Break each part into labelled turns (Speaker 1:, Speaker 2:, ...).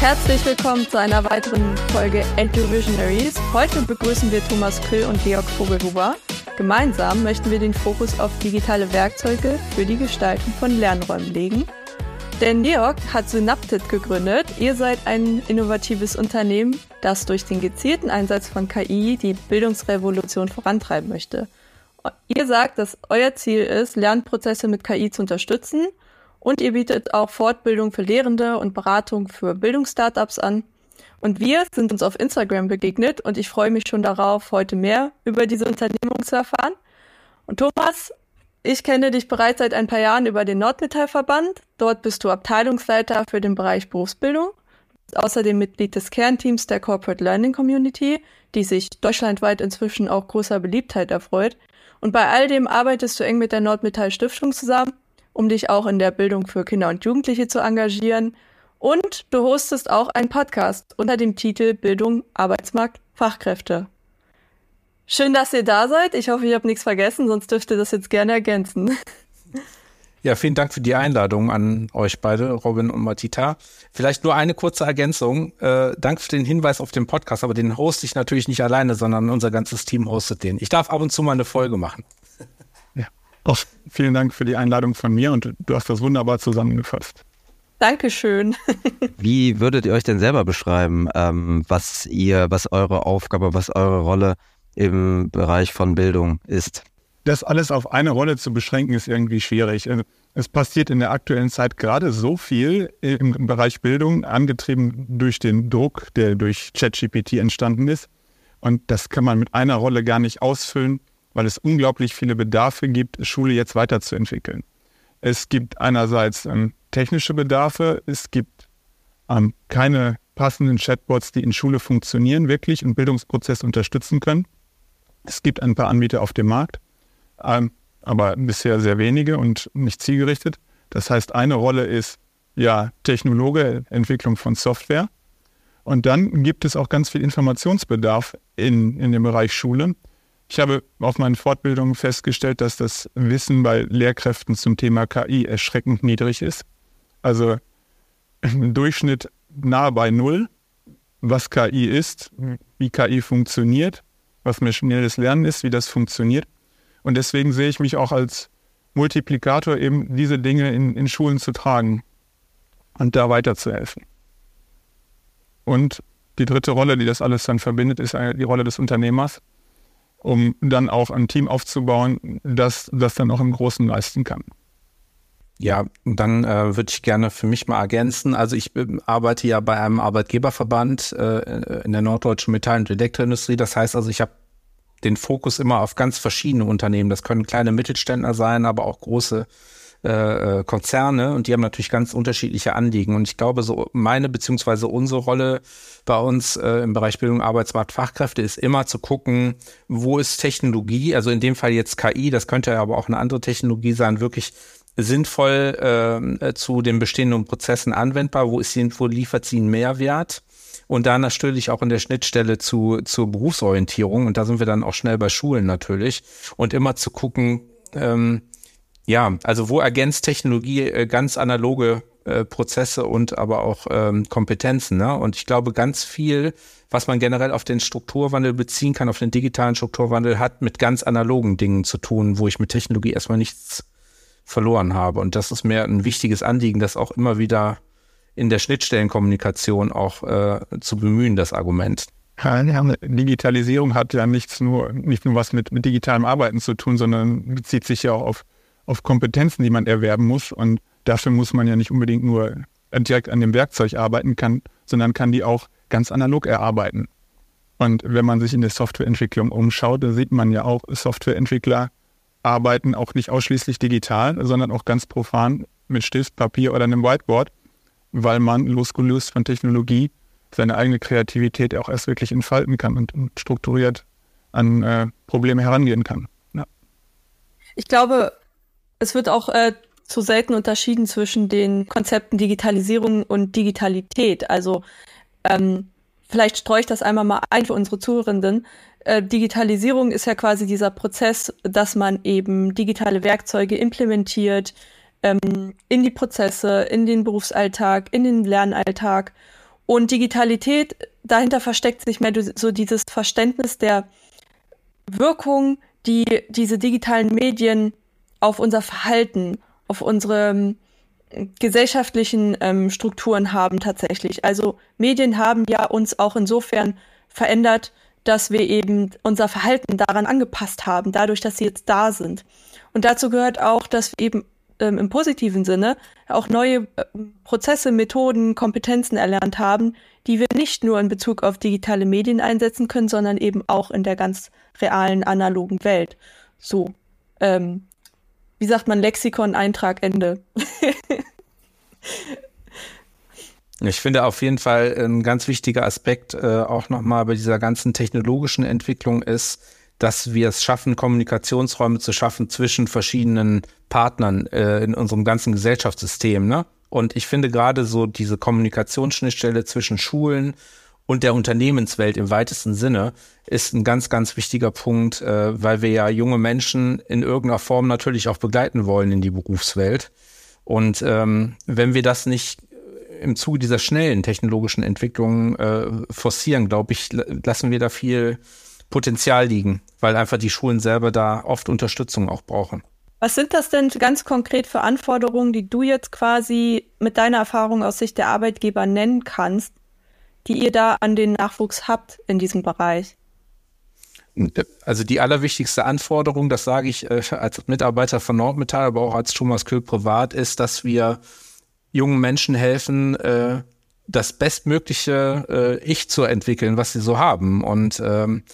Speaker 1: Herzlich willkommen zu einer weiteren Folge Enter Visionaries. Heute begrüßen wir Thomas Küll und Georg Vogelhuber. Gemeinsam möchten wir den Fokus auf digitale Werkzeuge für die Gestaltung von Lernräumen legen. Denn Georg hat Synaptit gegründet. Ihr seid ein innovatives Unternehmen, das durch den gezielten Einsatz von KI die Bildungsrevolution vorantreiben möchte. Ihr sagt, dass euer Ziel ist, Lernprozesse mit KI zu unterstützen und ihr bietet auch Fortbildung für Lehrende und Beratung für Bildungsstartups an. Und wir sind uns auf Instagram begegnet und ich freue mich schon darauf, heute mehr über diese Unternehmung zu erfahren. Und Thomas, ich kenne dich bereits seit ein paar Jahren über den Nordmetallverband. Dort bist du Abteilungsleiter für den Bereich Berufsbildung. Außerdem Mitglied des Kernteams der Corporate Learning Community, die sich deutschlandweit inzwischen auch großer Beliebtheit erfreut. Und bei all dem arbeitest du eng mit der Nordmetall Stiftung zusammen um dich auch in der Bildung für Kinder und Jugendliche zu engagieren. Und du hostest auch einen Podcast unter dem Titel Bildung, Arbeitsmarkt, Fachkräfte. Schön, dass ihr da seid. Ich hoffe, ich habe nichts vergessen, sonst dürft ihr das jetzt gerne ergänzen.
Speaker 2: Ja, vielen Dank für die Einladung an euch beide, Robin und Matita. Vielleicht nur eine kurze Ergänzung. Äh, danke für den Hinweis auf den Podcast, aber den hoste ich natürlich nicht alleine, sondern unser ganzes Team hostet den. Ich darf ab und zu mal eine Folge machen.
Speaker 3: Auch vielen Dank für die Einladung von mir und du hast das wunderbar zusammengefasst.
Speaker 1: Dankeschön.
Speaker 4: Wie würdet ihr euch denn selber beschreiben, ähm, was ihr, was eure Aufgabe, was eure Rolle im Bereich von Bildung ist?
Speaker 3: Das alles auf eine Rolle zu beschränken, ist irgendwie schwierig. Also, es passiert in der aktuellen Zeit gerade so viel im Bereich Bildung, angetrieben durch den Druck, der durch ChatGPT entstanden ist. Und das kann man mit einer Rolle gar nicht ausfüllen weil es unglaublich viele Bedarfe gibt, Schule jetzt weiterzuentwickeln. Es gibt einerseits ähm, technische Bedarfe, es gibt ähm, keine passenden Chatbots, die in Schule funktionieren wirklich und Bildungsprozess unterstützen können. Es gibt ein paar Anbieter auf dem Markt, ähm, aber bisher sehr wenige und nicht zielgerichtet. Das heißt, eine Rolle ist ja Technologe, Entwicklung von Software. Und dann gibt es auch ganz viel Informationsbedarf in, in dem Bereich Schule. Ich habe auf meinen Fortbildungen festgestellt, dass das Wissen bei Lehrkräften zum Thema KI erschreckend niedrig ist. Also im Durchschnitt nahe bei Null, was KI ist, wie KI funktioniert, was maschinelles Lernen ist, wie das funktioniert. Und deswegen sehe ich mich auch als Multiplikator, eben diese Dinge in, in Schulen zu tragen und da weiterzuhelfen. Und die dritte Rolle, die das alles dann verbindet, ist die Rolle des Unternehmers um dann auch ein Team aufzubauen, das das dann auch im Großen leisten kann.
Speaker 2: Ja, dann äh, würde ich gerne für mich mal ergänzen. Also ich arbeite ja bei einem Arbeitgeberverband äh, in der norddeutschen Metall- und Elektroindustrie. Das heißt also, ich habe den Fokus immer auf ganz verschiedene Unternehmen. Das können kleine Mittelständler sein, aber auch große äh, äh, Konzerne und die haben natürlich ganz unterschiedliche Anliegen. Und ich glaube, so meine beziehungsweise unsere Rolle bei uns äh, im Bereich Bildung, Arbeitsmarkt, Fachkräfte ist immer zu gucken, wo ist Technologie, also in dem Fall jetzt KI, das könnte ja aber auch eine andere Technologie sein, wirklich sinnvoll äh, zu den bestehenden Prozessen anwendbar, wo ist sie, wo liefert sie einen Mehrwert? Und da natürlich auch in der Schnittstelle zu, zur Berufsorientierung. Und da sind wir dann auch schnell bei Schulen natürlich. Und immer zu gucken, ähm, ja, also wo ergänzt Technologie äh, ganz analoge äh, Prozesse und aber auch ähm, Kompetenzen. Ne? Und ich glaube, ganz viel, was man generell auf den Strukturwandel beziehen kann, auf den digitalen Strukturwandel, hat mit ganz analogen Dingen zu tun, wo ich mit Technologie erstmal nichts verloren habe. Und das ist mir ein wichtiges Anliegen, das auch immer wieder in der Schnittstellenkommunikation auch äh, zu bemühen, das Argument.
Speaker 3: Digitalisierung hat ja nichts nur, nicht nur was mit, mit digitalem Arbeiten zu tun, sondern bezieht sich ja auch auf auf Kompetenzen, die man erwerben muss. Und dafür muss man ja nicht unbedingt nur direkt an dem Werkzeug arbeiten kann, sondern kann die auch ganz analog erarbeiten. Und wenn man sich in der Softwareentwicklung umschaut, da sieht man ja auch, Softwareentwickler arbeiten auch nicht ausschließlich digital, sondern auch ganz profan mit Stift, Papier oder einem Whiteboard, weil man losgelöst von Technologie seine eigene Kreativität auch erst wirklich entfalten kann und, strukturiert an äh, Probleme herangehen kann. Ja.
Speaker 1: Ich glaube, es wird auch äh, zu selten unterschieden zwischen den Konzepten Digitalisierung und Digitalität. Also ähm, vielleicht streue ich das einmal mal ein für unsere Zuhörenden. Äh, Digitalisierung ist ja quasi dieser Prozess, dass man eben digitale Werkzeuge implementiert ähm, in die Prozesse, in den Berufsalltag, in den Lernalltag. Und Digitalität, dahinter versteckt sich mehr so dieses Verständnis der Wirkung, die diese digitalen Medien auf unser Verhalten, auf unsere ähm, gesellschaftlichen ähm, Strukturen haben tatsächlich. Also Medien haben ja uns auch insofern verändert, dass wir eben unser Verhalten daran angepasst haben, dadurch, dass sie jetzt da sind. Und dazu gehört auch, dass wir eben ähm, im positiven Sinne auch neue äh, Prozesse, Methoden, Kompetenzen erlernt haben, die wir nicht nur in Bezug auf digitale Medien einsetzen können, sondern eben auch in der ganz realen analogen Welt. So, ähm, wie sagt man, Lexikon, Eintrag, Ende.
Speaker 2: Ich finde auf jeden Fall ein ganz wichtiger Aspekt äh, auch nochmal bei dieser ganzen technologischen Entwicklung ist, dass wir es schaffen, Kommunikationsräume zu schaffen zwischen verschiedenen Partnern äh, in unserem ganzen Gesellschaftssystem. Ne? Und ich finde gerade so diese Kommunikationsschnittstelle zwischen Schulen und der Unternehmenswelt im weitesten Sinne ist ein ganz, ganz wichtiger Punkt, äh, weil wir ja junge Menschen in irgendeiner Form natürlich auch begleiten wollen in die Berufswelt. Und ähm, wenn wir das nicht im Zuge dieser schnellen technologischen Entwicklungen äh, forcieren, glaube ich, lassen wir da viel Potenzial liegen, weil einfach die Schulen selber da oft Unterstützung auch brauchen.
Speaker 1: Was sind das denn ganz konkret für Anforderungen, die du jetzt quasi mit deiner Erfahrung aus Sicht der Arbeitgeber nennen kannst, die ihr da an den Nachwuchs habt in diesem Bereich?
Speaker 2: Also die allerwichtigste Anforderung, das sage ich äh, als Mitarbeiter von Nordmetall, aber auch als Thomas Köhl privat, ist, dass wir jungen Menschen helfen, äh, das bestmögliche äh, Ich zu entwickeln, was sie so haben. Und ähm,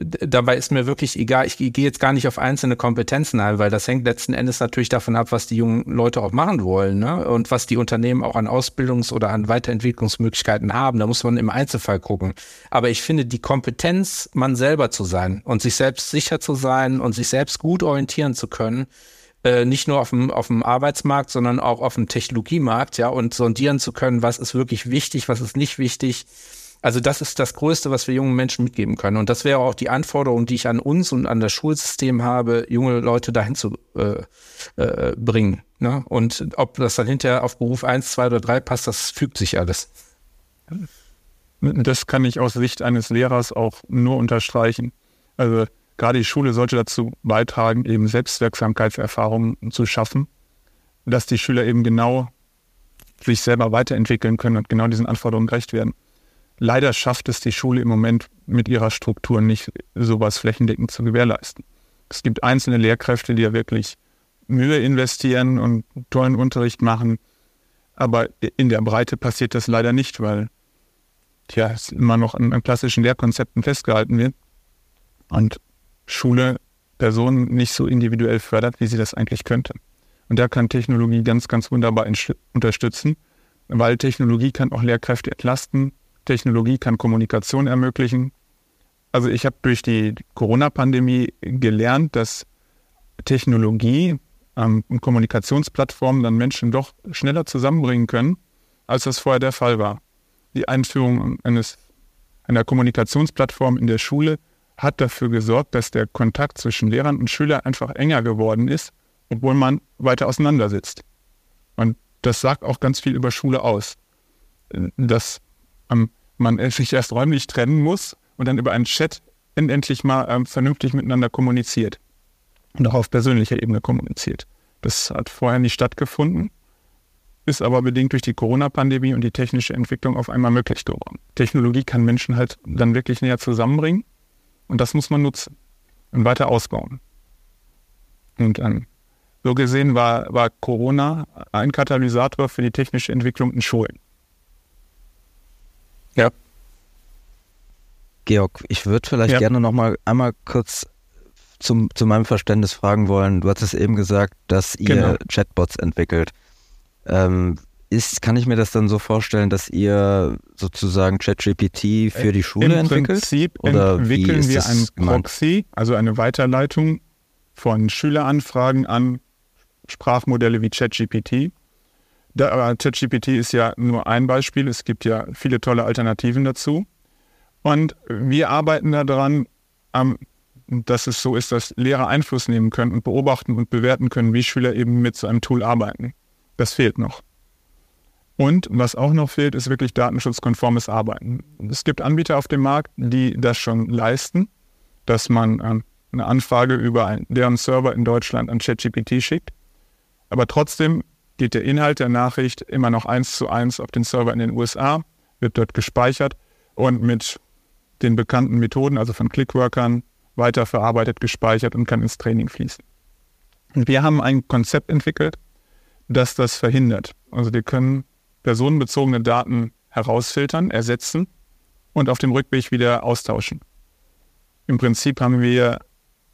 Speaker 2: dabei ist mir wirklich egal, ich gehe jetzt gar nicht auf einzelne Kompetenzen ein, weil das hängt letzten Endes natürlich davon ab, was die jungen Leute auch machen wollen ne? und was die Unternehmen auch an Ausbildungs- oder an Weiterentwicklungsmöglichkeiten haben. Da muss man im Einzelfall gucken. Aber ich finde, die Kompetenz, man selber zu sein und sich selbst sicher zu sein und sich selbst gut orientieren zu können, äh, nicht nur auf dem, auf dem Arbeitsmarkt, sondern auch auf dem Technologiemarkt, ja, und sondieren zu können, was ist wirklich wichtig, was ist nicht wichtig, also das ist das Größte, was wir jungen Menschen mitgeben können. Und das wäre auch die Anforderung, die ich an uns und an das Schulsystem habe, junge Leute dahin zu äh, äh, bringen. Ne? Und ob das dann hinterher auf Beruf 1, 2 oder 3 passt, das fügt sich alles.
Speaker 3: Das kann ich aus Sicht eines Lehrers auch nur unterstreichen. Also gerade die Schule sollte dazu beitragen, eben Selbstwirksamkeitserfahrungen zu schaffen, dass die Schüler eben genau sich selber weiterentwickeln können und genau diesen Anforderungen gerecht werden. Leider schafft es die Schule im Moment mit ihrer Struktur nicht, sowas flächendeckend zu gewährleisten. Es gibt einzelne Lehrkräfte, die ja wirklich Mühe investieren und tollen Unterricht machen. Aber in der Breite passiert das leider nicht, weil tja, es immer noch an, an klassischen Lehrkonzepten festgehalten wird und Schule Personen nicht so individuell fördert, wie sie das eigentlich könnte. Und da kann Technologie ganz, ganz wunderbar unterstützen, weil Technologie kann auch Lehrkräfte entlasten, Technologie kann Kommunikation ermöglichen. Also ich habe durch die Corona-Pandemie gelernt, dass Technologie ähm, und Kommunikationsplattformen dann Menschen doch schneller zusammenbringen können, als das vorher der Fall war. Die Einführung eines, einer Kommunikationsplattform in der Schule hat dafür gesorgt, dass der Kontakt zwischen Lehrern und Schülern einfach enger geworden ist, obwohl man weiter auseinandersitzt. Und das sagt auch ganz viel über Schule aus. Dass ähm, man sich erst räumlich trennen muss und dann über einen Chat endlich mal ähm, vernünftig miteinander kommuniziert und auch auf persönlicher Ebene kommuniziert. Das hat vorher nicht stattgefunden, ist aber bedingt durch die Corona-Pandemie und die technische Entwicklung auf einmal möglich geworden. Technologie kann Menschen halt dann wirklich näher zusammenbringen und das muss man nutzen und weiter ausbauen. Und ähm, so gesehen war, war Corona ein Katalysator für die technische Entwicklung in Schulen.
Speaker 4: Ja. Georg, ich würde vielleicht ja. gerne noch mal einmal kurz zum, zu meinem Verständnis fragen wollen. Du hattest eben gesagt, dass ihr genau. Chatbots entwickelt. Ähm, ist, kann ich mir das dann so vorstellen, dass ihr sozusagen ChatGPT für die Schule Im entwickelt?
Speaker 3: Im Prinzip Oder entwickeln wir einen Proxy, also eine Weiterleitung von Schüleranfragen an Sprachmodelle wie ChatGPT. ChatGPT ist ja nur ein Beispiel. Es gibt ja viele tolle Alternativen dazu. Und wir arbeiten daran, dass es so ist, dass Lehrer Einfluss nehmen können und beobachten und bewerten können, wie Schüler eben mit so einem Tool arbeiten. Das fehlt noch. Und was auch noch fehlt, ist wirklich datenschutzkonformes Arbeiten. Es gibt Anbieter auf dem Markt, die das schon leisten, dass man ähm, eine Anfrage über einen, deren Server in Deutschland an ChatGPT schickt. Aber trotzdem geht der Inhalt der Nachricht immer noch eins zu eins auf den Server in den USA, wird dort gespeichert und mit den bekannten Methoden, also von Clickworkern, weiterverarbeitet, gespeichert und kann ins Training fließen. Und wir haben ein Konzept entwickelt, das das verhindert. Also wir können personenbezogene Daten herausfiltern, ersetzen und auf dem Rückweg wieder austauschen. Im Prinzip haben wir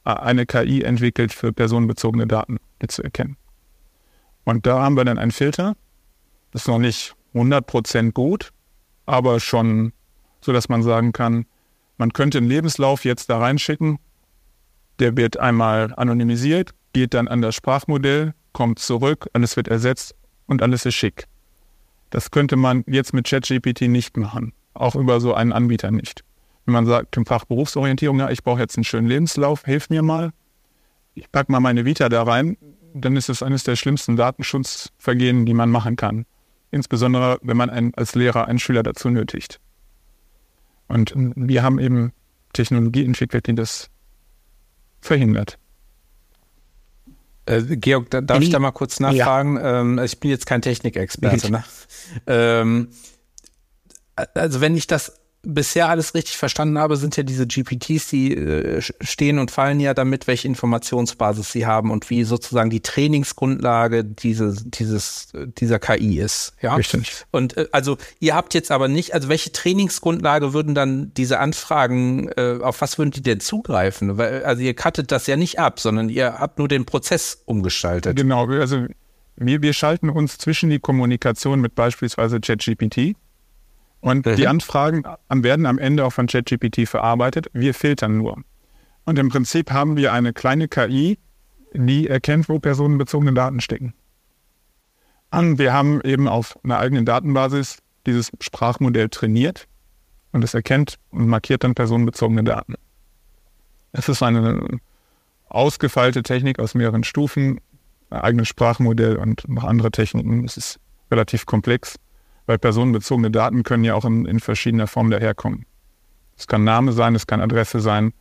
Speaker 3: eine KI entwickelt für personenbezogene Daten, zu erkennen. Und da haben wir dann einen Filter. Das ist noch nicht 100% gut, aber schon so, dass man sagen kann, man könnte einen Lebenslauf jetzt da reinschicken. Der wird einmal anonymisiert, geht dann an das Sprachmodell, kommt zurück, alles wird ersetzt und alles ist schick. Das könnte man jetzt mit ChatGPT nicht machen, auch über so einen Anbieter nicht. Wenn man sagt im Fach Berufsorientierung, ja, ich brauche jetzt einen schönen Lebenslauf, hilf mir mal, ich packe mal meine Vita da rein, dann ist es eines der schlimmsten Datenschutzvergehen, die man machen kann. Insbesondere, wenn man einen, als Lehrer einen Schüler dazu nötigt. Und wir haben eben Technologie entwickelt, die das verhindert.
Speaker 2: Äh, Georg, da, darf ich da mal kurz nachfragen? Ja. Ähm, ich bin jetzt kein Technikexperte. Ne? Ähm, also wenn ich das bisher alles richtig verstanden habe, sind ja diese GPTs, die äh, stehen und fallen ja damit, welche Informationsbasis sie haben und wie sozusagen die Trainingsgrundlage diese, dieses, dieser KI ist. Ja.
Speaker 3: Richtig.
Speaker 2: Und äh, also ihr habt jetzt aber nicht, also welche Trainingsgrundlage würden dann diese Anfragen, äh, auf was würden die denn zugreifen? Weil, also ihr cuttet das ja nicht ab, sondern ihr habt nur den Prozess umgestaltet.
Speaker 3: Genau, also wir, wir schalten uns zwischen die Kommunikation mit beispielsweise ChatGPT und mhm. die Anfragen werden am Ende auch von ChatGPT verarbeitet. Wir filtern nur. Und im Prinzip haben wir eine kleine KI, die erkennt, wo personenbezogene Daten stecken. Und wir haben eben auf einer eigenen Datenbasis dieses Sprachmodell trainiert und es erkennt und markiert dann personenbezogene Daten. Es ist eine ausgefeilte Technik aus mehreren Stufen, ein eigenes Sprachmodell und noch andere Techniken. Es ist relativ komplex weil personenbezogene Daten können ja auch in, in verschiedener Form daherkommen. Es kann Name sein, es kann Adresse sein.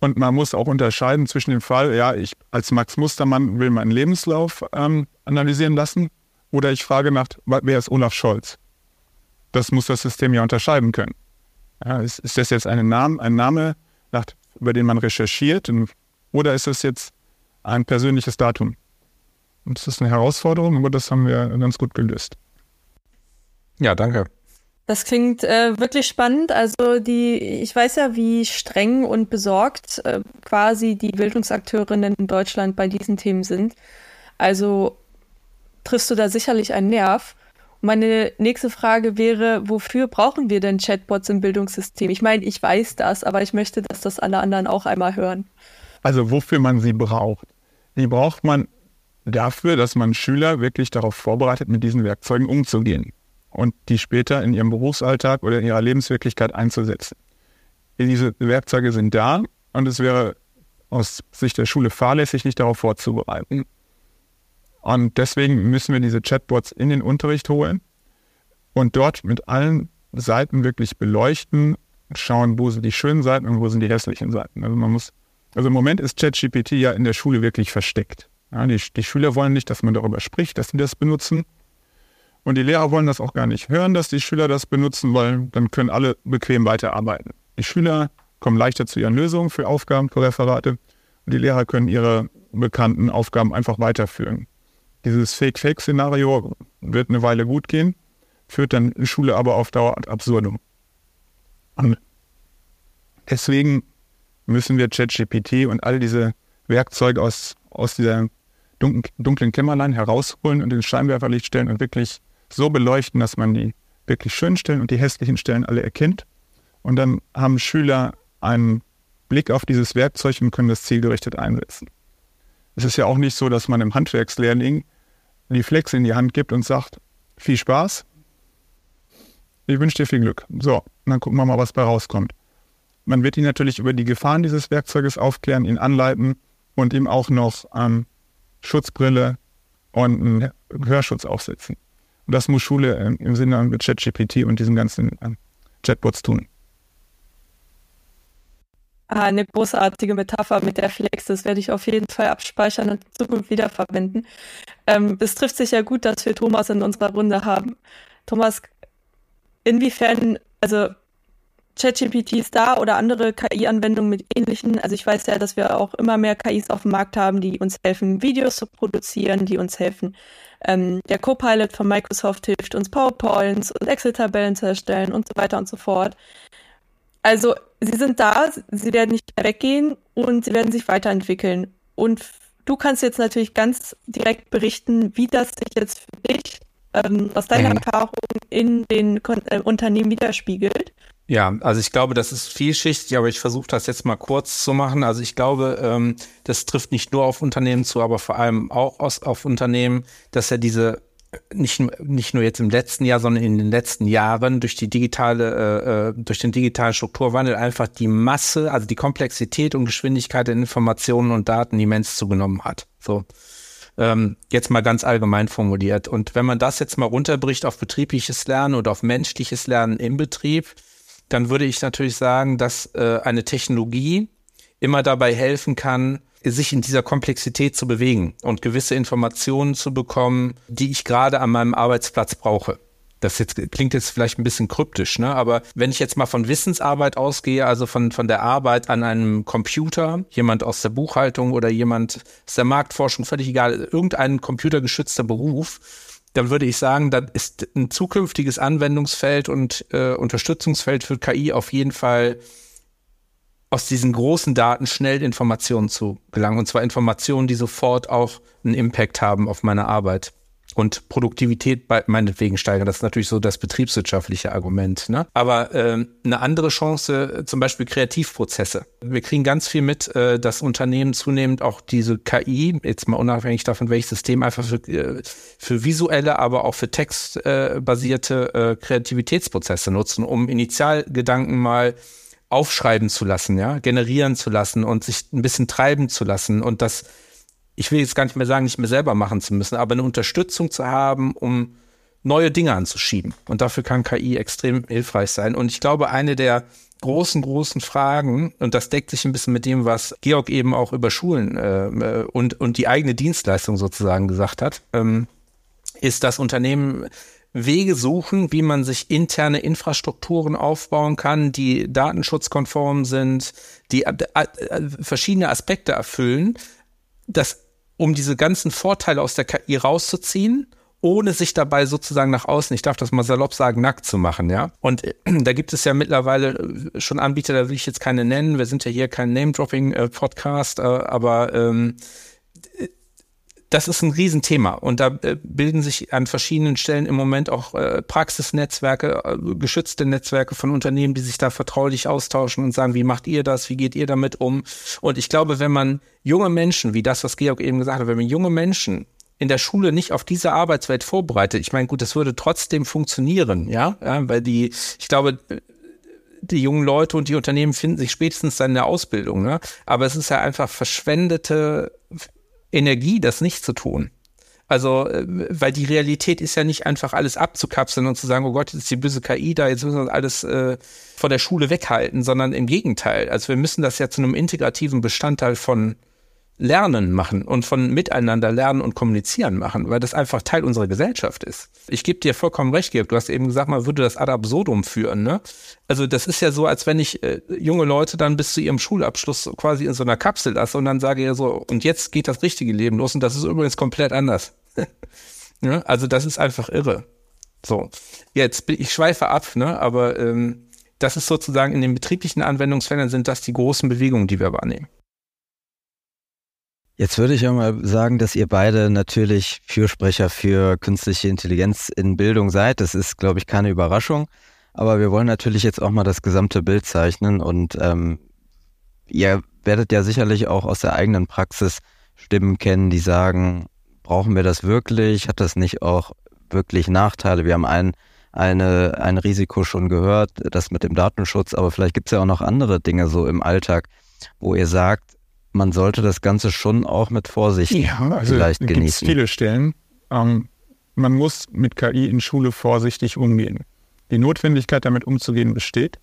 Speaker 3: Und man muss auch unterscheiden zwischen dem Fall, ja, ich als Max Mustermann will meinen Lebenslauf ähm, analysieren lassen oder ich frage nach, wer ist Olaf Scholz? Das muss das System ja unterscheiden können. Ja, ist, ist, das jetzt ein Name, ein Name nach, über den man recherchiert oder ist es jetzt ein persönliches Datum? Und das ist eine Herausforderung, aber das haben wir ganz gut gelöst.
Speaker 2: Ja, danke.
Speaker 1: Das klingt äh, wirklich spannend. Also die, ich weiß ja, wie streng und besorgt äh, quasi die Bildungsakteurinnen in Deutschland bei diesen Themen sind. Also triffst du da sicherlich einen Nerv. Meine nächste Frage wäre, wofür brauchen wir denn Chatbots im Bildungssystem? Ich meine, ich weiß das, aber ich möchte, dass das alle anderen auch einmal hören.
Speaker 3: Also wofür man sie braucht. Die braucht man dafür, dass man Schüler wirklich darauf vorbereitet, mit diesen Werkzeugen umzugehen und die später in ihrem Berufsalltag oder in ihrer Lebenswirklichkeit einzusetzen. Diese Werkzeuge sind da und es wäre aus Sicht der Schule fahrlässig, nicht darauf vorzubereiten. Und deswegen müssen wir diese Chatbots in den Unterricht holen und dort mit allen Seiten wirklich beleuchten, schauen, wo sind die schönen Seiten und wo sind die hässlichen Seiten. Also man muss, also im Moment ist ChatGPT ja in der Schule wirklich versteckt. Ja, die, die Schüler wollen nicht, dass man darüber spricht, dass sie das benutzen. Und die Lehrer wollen das auch gar nicht hören, dass die Schüler das benutzen wollen. Dann können alle bequem weiterarbeiten. Die Schüler kommen leichter zu ihren Lösungen für Aufgaben, für Referate. Und die Lehrer können ihre bekannten Aufgaben einfach weiterführen. Dieses Fake-Fake-Szenario wird eine Weile gut gehen, führt dann die Schule aber auf Dauer ad absurdum. Und deswegen müssen wir ChatGPT und all diese Werkzeuge aus, aus dieser dunklen Kämmerlein herausholen und ins Scheinwerferlicht stellen und wirklich so beleuchten, dass man die wirklich schönen Stellen und die hässlichen Stellen alle erkennt. Und dann haben Schüler einen Blick auf dieses Werkzeug und können das zielgerichtet einsetzen. Es ist ja auch nicht so, dass man im Handwerkslehrling die Flex in die Hand gibt und sagt, viel Spaß, ich wünsche dir viel Glück. So, dann gucken wir mal, was bei rauskommt. Man wird ihn natürlich über die Gefahren dieses Werkzeuges aufklären, ihn anleiten und ihm auch noch ähm, Schutzbrille und einen Hörschutz aufsetzen. Und das muss Schule äh, im Sinne mit ChatGPT und diesen ganzen äh, Chatbots tun.
Speaker 1: Ah, eine großartige Metapher mit der Flex. Das werde ich auf jeden Fall abspeichern und in Zukunft wiederverwenden. Ähm, es trifft sich ja gut, dass wir Thomas in unserer Runde haben. Thomas, inwiefern, also ChatGPT ist da oder andere KI-Anwendungen mit ähnlichen. Also ich weiß ja, dass wir auch immer mehr KIs auf dem Markt haben, die uns helfen, Videos zu produzieren, die uns helfen. Ähm, der Copilot von Microsoft hilft uns PowerPoints und Excel-Tabellen zu erstellen und so weiter und so fort. Also sie sind da, sie werden nicht weggehen und sie werden sich weiterentwickeln. Und du kannst jetzt natürlich ganz direkt berichten, wie das sich jetzt für dich ähm, aus deiner mhm. Erfahrung in den Kon äh, Unternehmen widerspiegelt.
Speaker 2: Ja, also ich glaube, das ist vielschichtig, aber ich versuche das jetzt mal kurz zu machen. Also ich glaube, ähm, das trifft nicht nur auf Unternehmen zu, aber vor allem auch aus, auf Unternehmen, dass ja diese nicht, nicht nur jetzt im letzten Jahr, sondern in den letzten Jahren durch die digitale, äh, äh, durch den digitalen Strukturwandel einfach die Masse, also die Komplexität und Geschwindigkeit der Informationen und Daten immens zugenommen hat. So. Ähm, jetzt mal ganz allgemein formuliert. Und wenn man das jetzt mal runterbricht auf betriebliches Lernen oder auf menschliches Lernen im Betrieb, dann würde ich natürlich sagen, dass äh, eine Technologie immer dabei helfen kann, sich in dieser Komplexität zu bewegen und gewisse Informationen zu bekommen, die ich gerade an meinem Arbeitsplatz brauche. Das jetzt, klingt jetzt vielleicht ein bisschen kryptisch, ne? aber wenn ich jetzt mal von Wissensarbeit ausgehe, also von, von der Arbeit an einem Computer, jemand aus der Buchhaltung oder jemand aus der Marktforschung, völlig egal, irgendein computergeschützter Beruf, dann würde ich sagen, dann ist ein zukünftiges Anwendungsfeld und äh, Unterstützungsfeld für KI auf jeden Fall aus diesen großen Daten schnell Informationen zu gelangen. Und zwar Informationen, die sofort auch einen Impact haben auf meine Arbeit und Produktivität bei, meinetwegen steigern. Das ist natürlich so das betriebswirtschaftliche Argument. Ne? Aber äh, eine andere Chance, zum Beispiel Kreativprozesse. Wir kriegen ganz viel mit, äh, dass Unternehmen zunehmend auch diese KI, jetzt mal unabhängig davon, welches System, einfach für, äh, für visuelle, aber auch für textbasierte äh, Kreativitätsprozesse nutzen, um Initialgedanken mal aufschreiben zu lassen, ja, generieren zu lassen und sich ein bisschen treiben zu lassen und das, ich will jetzt gar nicht mehr sagen, nicht mehr selber machen zu müssen, aber eine Unterstützung zu haben, um neue Dinge anzuschieben. Und dafür kann KI extrem hilfreich sein. Und ich glaube, eine der großen, großen Fragen, und das deckt sich ein bisschen mit dem, was Georg eben auch über Schulen äh, und, und die eigene Dienstleistung sozusagen gesagt hat, ähm, ist, dass Unternehmen Wege suchen, wie man sich interne Infrastrukturen aufbauen kann, die datenschutzkonform sind, die äh, äh, verschiedene Aspekte erfüllen, das, um diese ganzen Vorteile aus der KI rauszuziehen ohne sich dabei sozusagen nach außen, ich darf das mal salopp sagen, nackt zu machen, ja. Und äh, da gibt es ja mittlerweile äh, schon Anbieter, da will ich jetzt keine nennen, wir sind ja hier kein Name-Dropping-Podcast, äh, aber ähm, das ist ein Riesenthema und da äh, bilden sich an verschiedenen Stellen im Moment auch äh, Praxisnetzwerke, äh, geschützte Netzwerke von Unternehmen, die sich da vertraulich austauschen und sagen, wie macht ihr das, wie geht ihr damit um? Und ich glaube, wenn man junge Menschen, wie das, was Georg eben gesagt hat, wenn man junge Menschen in der Schule nicht auf diese Arbeitswelt vorbereitet, ich meine, gut, das würde trotzdem funktionieren, ja, ja weil die, ich glaube, die jungen Leute und die Unternehmen finden sich spätestens dann in der Ausbildung, ne? Aber es ist ja einfach verschwendete Energie, das nicht zu tun. Also, äh, weil die Realität ist ja nicht einfach alles abzukapseln und zu sagen, oh Gott, jetzt ist die böse KI da, jetzt müssen wir alles äh, von der Schule weghalten, sondern im Gegenteil. Also wir müssen das ja zu einem integrativen Bestandteil von Lernen machen und von Miteinander lernen und kommunizieren machen, weil das einfach Teil unserer Gesellschaft ist. Ich gebe dir vollkommen recht, Georg. Du hast eben gesagt, man würde das ad absurdum führen. Ne? Also das ist ja so, als wenn ich äh, junge Leute dann bis zu ihrem Schulabschluss quasi in so einer Kapsel lasse und dann sage ja so, und jetzt geht das richtige Leben los und das ist übrigens komplett anders. ja? Also das ist einfach irre. So, jetzt ich schweife ab, ne? aber ähm, das ist sozusagen in den betrieblichen Anwendungsfällen sind das die großen Bewegungen, die wir wahrnehmen.
Speaker 4: Jetzt würde ich ja mal sagen, dass ihr beide natürlich Fürsprecher für künstliche Intelligenz in Bildung seid. Das ist, glaube ich, keine Überraschung. Aber wir wollen natürlich jetzt auch mal das gesamte Bild zeichnen und ähm, ihr werdet ja sicherlich auch aus der eigenen Praxis Stimmen kennen, die sagen, brauchen wir das wirklich? Hat das nicht auch wirklich Nachteile? Wir haben ein, eine, ein Risiko schon gehört, das mit dem Datenschutz, aber vielleicht gibt es ja auch noch andere Dinge so im Alltag, wo ihr sagt, man sollte das Ganze schon auch mit Vorsicht ja, also vielleicht genießen.
Speaker 3: viele Stellen. Ähm, man muss mit KI in Schule vorsichtig umgehen. Die Notwendigkeit, damit umzugehen, besteht.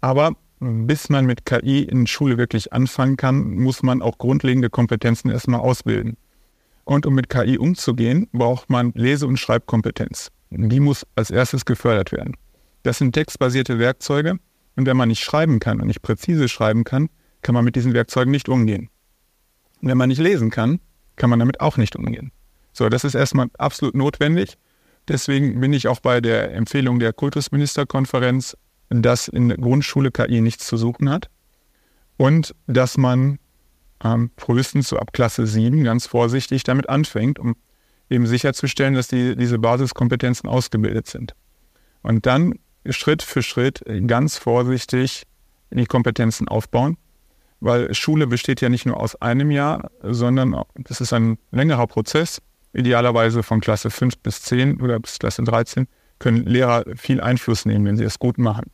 Speaker 3: Aber bis man mit KI in Schule wirklich anfangen kann, muss man auch grundlegende Kompetenzen erstmal ausbilden. Und um mit KI umzugehen, braucht man Lese- und Schreibkompetenz. Die muss als erstes gefördert werden. Das sind textbasierte Werkzeuge. Und wenn man nicht schreiben kann und nicht präzise schreiben kann, kann man mit diesen Werkzeugen nicht umgehen. Und wenn man nicht lesen kann, kann man damit auch nicht umgehen. So, das ist erstmal absolut notwendig. Deswegen bin ich auch bei der Empfehlung der Kultusministerkonferenz, dass in der Grundschule KI nichts zu suchen hat und dass man ähm, frühestens so ab Klasse 7 ganz vorsichtig damit anfängt, um eben sicherzustellen, dass die, diese Basiskompetenzen ausgebildet sind. Und dann Schritt für Schritt ganz vorsichtig die Kompetenzen aufbauen, weil Schule besteht ja nicht nur aus einem Jahr, sondern das ist ein längerer Prozess idealerweise von Klasse 5 bis 10 oder bis Klasse 13, können Lehrer viel Einfluss nehmen, wenn sie es gut machen.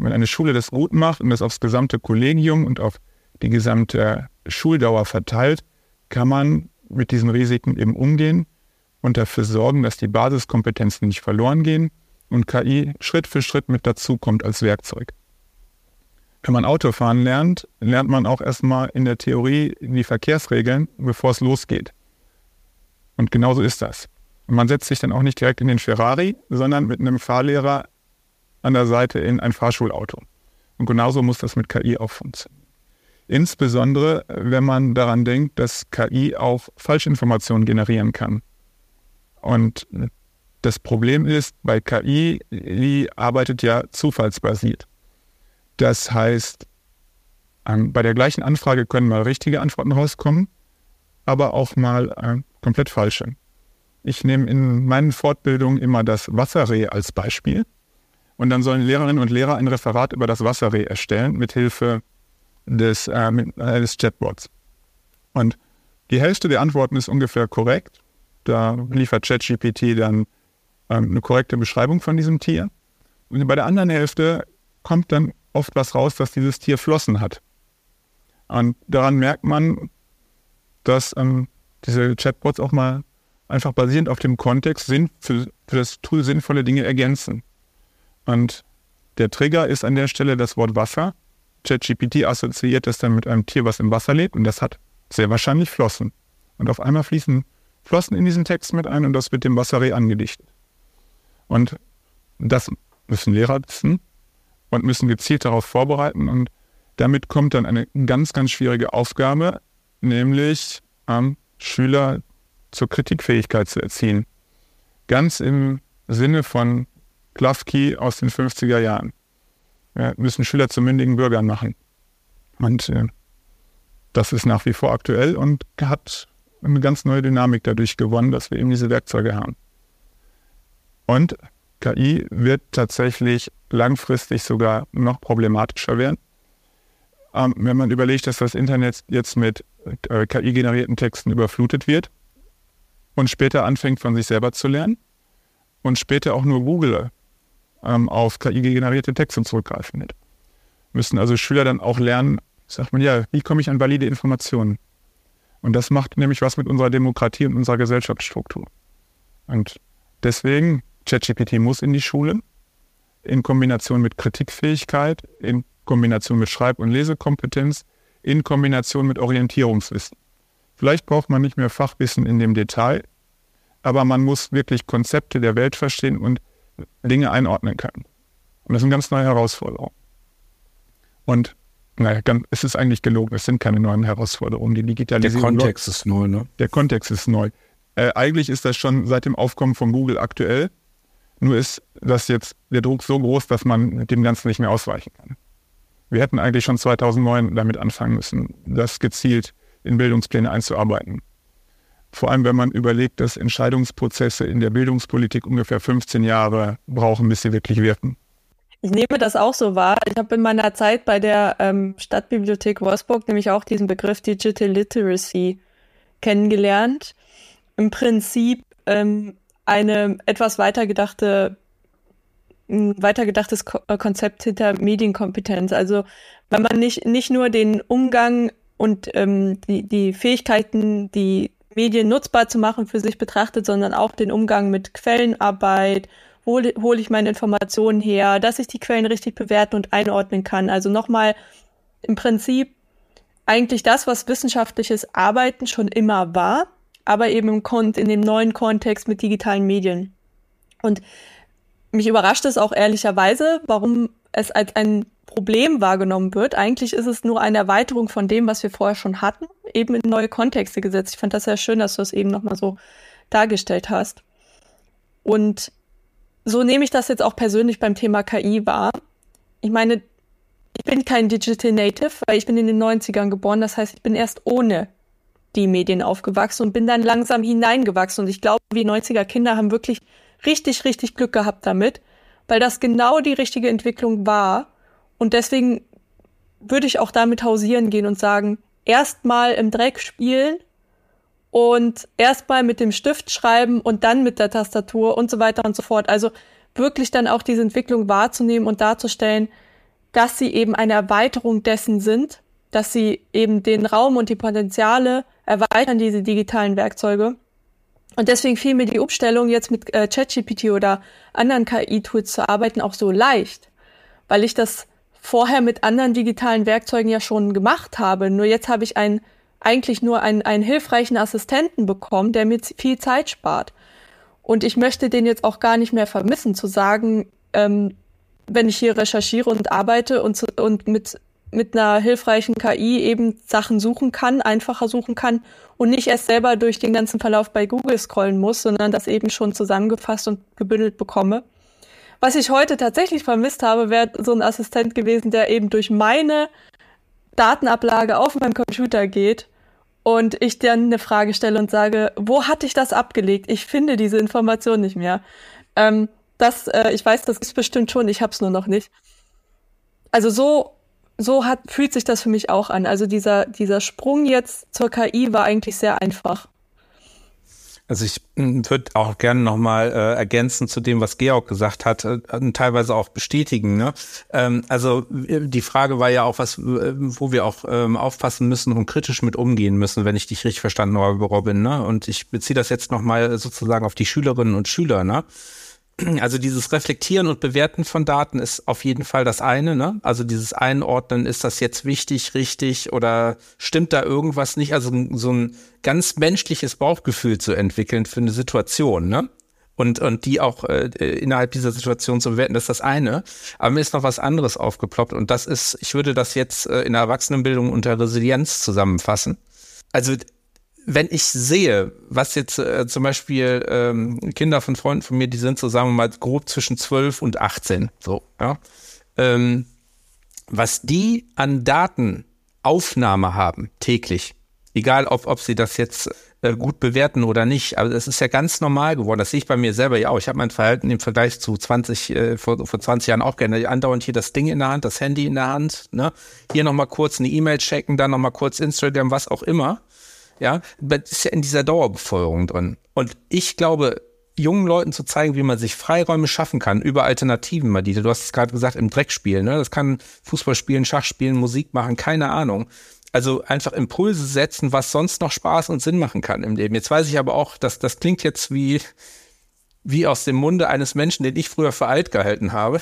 Speaker 3: wenn eine Schule das gut macht und das aufs gesamte Kollegium und auf die gesamte Schuldauer verteilt, kann man mit diesen Risiken eben umgehen und dafür sorgen, dass die Basiskompetenzen nicht verloren gehen und KI Schritt für Schritt mit dazukommt als Werkzeug. Wenn man Autofahren lernt, lernt man auch erstmal in der Theorie die Verkehrsregeln, bevor es losgeht. Und genauso ist das. Und man setzt sich dann auch nicht direkt in den Ferrari, sondern mit einem Fahrlehrer an der Seite in ein Fahrschulauto. Und genauso muss das mit KI auch funktionieren. Insbesondere, wenn man daran denkt, dass KI auch Falschinformationen generieren kann. Und das Problem ist, bei KI, die arbeitet ja zufallsbasiert. Das heißt, bei der gleichen Anfrage können mal richtige Antworten rauskommen, aber auch mal äh, komplett falsche. Ich nehme in meinen Fortbildungen immer das Wasserreh als Beispiel. Und dann sollen Lehrerinnen und Lehrer ein Referat über das Wasserreh erstellen mit Hilfe des, äh, äh, des Chatbots. Und die Hälfte der Antworten ist ungefähr korrekt. Da liefert ChatGPT dann ähm, eine korrekte Beschreibung von diesem Tier. Und bei der anderen Hälfte kommt dann oft was raus, dass dieses Tier Flossen hat. Und daran merkt man, dass ähm, diese Chatbots auch mal einfach basierend auf dem Kontext Sinn für, für das Tool sinnvolle Dinge ergänzen. Und der Trigger ist an der Stelle das Wort Wasser. ChatGPT assoziiert das dann mit einem Tier, was im Wasser lebt und das hat sehr wahrscheinlich Flossen. Und auf einmal fließen Flossen in diesen Text mit ein und das wird dem Wasserreh angedichtet. Und das müssen Lehrer wissen und müssen gezielt darauf vorbereiten und damit kommt dann eine ganz, ganz schwierige Aufgabe, nämlich ähm, Schüler zur Kritikfähigkeit zu erziehen. Ganz im Sinne von Glavky aus den 50er Jahren. Wir müssen Schüler zu mündigen Bürgern machen. Und äh, das ist nach wie vor aktuell und hat eine ganz neue Dynamik dadurch gewonnen, dass wir eben diese Werkzeuge haben. Und KI wird tatsächlich langfristig sogar noch problematischer werden. Ähm, wenn man überlegt, dass das Internet jetzt mit äh, KI-generierten Texten überflutet wird und später anfängt von sich selber zu lernen und später auch nur Google ähm, auf KI-generierte Texte zurückgreifen wird. Müssen also Schüler dann auch lernen, sagt man ja, wie komme ich an valide Informationen? Und das macht nämlich was mit unserer Demokratie und unserer Gesellschaftsstruktur. Und deswegen, ChatGPT muss in die Schule, in Kombination mit Kritikfähigkeit, in Kombination mit Schreib- und Lesekompetenz, in Kombination mit Orientierungswissen. Vielleicht braucht man nicht mehr Fachwissen in dem Detail, aber man muss wirklich Konzepte der Welt verstehen und Dinge einordnen können. Und das sind ganz neue Herausforderungen. Und naja, es ist eigentlich gelogen, es sind keine neuen Herausforderungen. Die Digitalisierung.
Speaker 2: Der Kontext ist neu, ne?
Speaker 3: Der Kontext ist neu. Äh, eigentlich ist das schon seit dem Aufkommen von Google aktuell. Nur ist das jetzt der Druck so groß, dass man dem Ganzen nicht mehr ausweichen kann. Wir hätten eigentlich schon 2009 damit anfangen müssen, das gezielt in Bildungspläne einzuarbeiten. Vor allem, wenn man überlegt, dass Entscheidungsprozesse in der Bildungspolitik ungefähr 15 Jahre brauchen, bis sie wirklich wirken.
Speaker 1: Ich nehme das auch so wahr. Ich habe in meiner Zeit bei der ähm, Stadtbibliothek Wolfsburg nämlich auch diesen Begriff Digital Literacy kennengelernt. Im Prinzip ähm, eine etwas weitergedachte ein weitergedachtes äh, Konzept hinter Medienkompetenz. Also wenn man nicht, nicht nur den Umgang und ähm, die, die Fähigkeiten, die Medien nutzbar zu machen für sich betrachtet, sondern auch den Umgang mit Quellenarbeit, wo hole ich meine Informationen her, dass ich die Quellen richtig bewerten und einordnen kann. Also nochmal im Prinzip eigentlich das, was wissenschaftliches Arbeiten schon immer war, aber eben im Kon in dem neuen Kontext mit digitalen Medien. Und mich überrascht es auch ehrlicherweise, warum es als ein Problem wahrgenommen wird. Eigentlich ist es nur eine Erweiterung von dem, was wir vorher schon hatten, eben in neue Kontexte gesetzt. Ich fand das sehr schön, dass du es eben nochmal so dargestellt hast. Und so nehme ich das jetzt auch persönlich beim Thema KI wahr. Ich meine, ich bin kein Digital Native, weil ich bin in den 90ern geboren. Das heißt, ich bin erst ohne die Medien aufgewachsen und bin dann langsam hineingewachsen. Und ich glaube, wir 90er Kinder haben wirklich richtig, richtig Glück gehabt damit, weil das genau die richtige Entwicklung war. Und deswegen würde ich auch damit hausieren gehen und sagen, erstmal im Dreck spielen und erstmal mit dem Stift schreiben und dann mit der Tastatur und so weiter und so fort. Also wirklich dann auch diese Entwicklung wahrzunehmen und darzustellen, dass sie eben eine Erweiterung dessen sind, dass sie eben den Raum und die Potenziale erweitern, diese digitalen Werkzeuge. Und deswegen fiel mir die Umstellung, jetzt mit äh, ChatGPT oder anderen KI-Tools zu arbeiten, auch so leicht, weil ich das vorher mit anderen digitalen Werkzeugen ja schon gemacht habe. Nur jetzt habe ich einen, eigentlich nur einen, einen hilfreichen Assistenten bekommen, der mir viel Zeit spart. Und ich möchte den jetzt auch gar nicht mehr vermissen, zu sagen, ähm, wenn ich hier recherchiere und arbeite und, und mit, mit einer hilfreichen KI eben Sachen suchen kann, einfacher suchen kann und nicht erst selber durch den ganzen Verlauf bei Google scrollen muss, sondern das eben schon zusammengefasst und gebündelt bekomme. Was ich heute tatsächlich vermisst habe, wäre so ein Assistent gewesen, der eben durch meine Datenablage auf meinem Computer geht und ich dann eine Frage stelle und sage, wo hatte ich das abgelegt? Ich finde diese Information nicht mehr. Ähm, das, äh, ich weiß, das ist bestimmt schon, ich habe es nur noch nicht. Also so, so hat, fühlt sich das für mich auch an. Also dieser, dieser Sprung jetzt zur KI war eigentlich sehr einfach.
Speaker 2: Also ich hm, würde auch gerne nochmal äh, ergänzen zu dem, was Georg gesagt hat, äh, und teilweise auch bestätigen. Ne? Ähm, also äh, die Frage war ja auch was, äh, wo wir auch ähm, aufpassen müssen und kritisch mit umgehen müssen, wenn ich dich richtig verstanden habe, Robin. Ne? Und ich beziehe das jetzt nochmal sozusagen auf die Schülerinnen und Schüler. Ne? Also dieses Reflektieren und Bewerten von Daten ist auf jeden Fall das eine, ne? Also dieses Einordnen, ist das jetzt wichtig, richtig oder stimmt da irgendwas nicht? Also so ein ganz menschliches Bauchgefühl zu entwickeln für eine Situation, ne? Und, und die auch äh, innerhalb dieser Situation zu bewerten, das ist das eine. Aber mir ist noch was anderes aufgeploppt und das ist, ich würde das jetzt äh, in der Erwachsenenbildung unter Resilienz zusammenfassen. Also wenn ich sehe, was jetzt äh, zum Beispiel ähm, Kinder von Freunden von mir, die sind so, sagen wir mal, grob zwischen 12 und 18, so, ja, ähm, was die an Datenaufnahme haben, täglich, egal ob, ob sie das jetzt äh, gut bewerten oder nicht, aber es ist ja ganz normal geworden, das sehe ich bei mir selber ja auch. Ich habe mein Verhalten im Vergleich zu 20, äh, vor, vor 20 Jahren auch gerne. Andauernd hier das Ding in der Hand, das Handy in der Hand, ne, hier nochmal kurz eine E-Mail checken, dann nochmal kurz Instagram, was auch immer ja, das ist ja in dieser Dauerbefeuerung drin. Und ich glaube, jungen Leuten zu zeigen, wie man sich Freiräume schaffen kann über Alternativen, Madita. Du hast es gerade gesagt, im Dreck spielen. Ne? Das kann Fußball spielen, Schach spielen, Musik machen, keine Ahnung. Also einfach Impulse setzen, was sonst noch Spaß und Sinn machen kann im Leben. Jetzt weiß ich aber auch, dass das klingt jetzt wie, wie aus dem Munde eines Menschen, den ich früher für alt gehalten habe,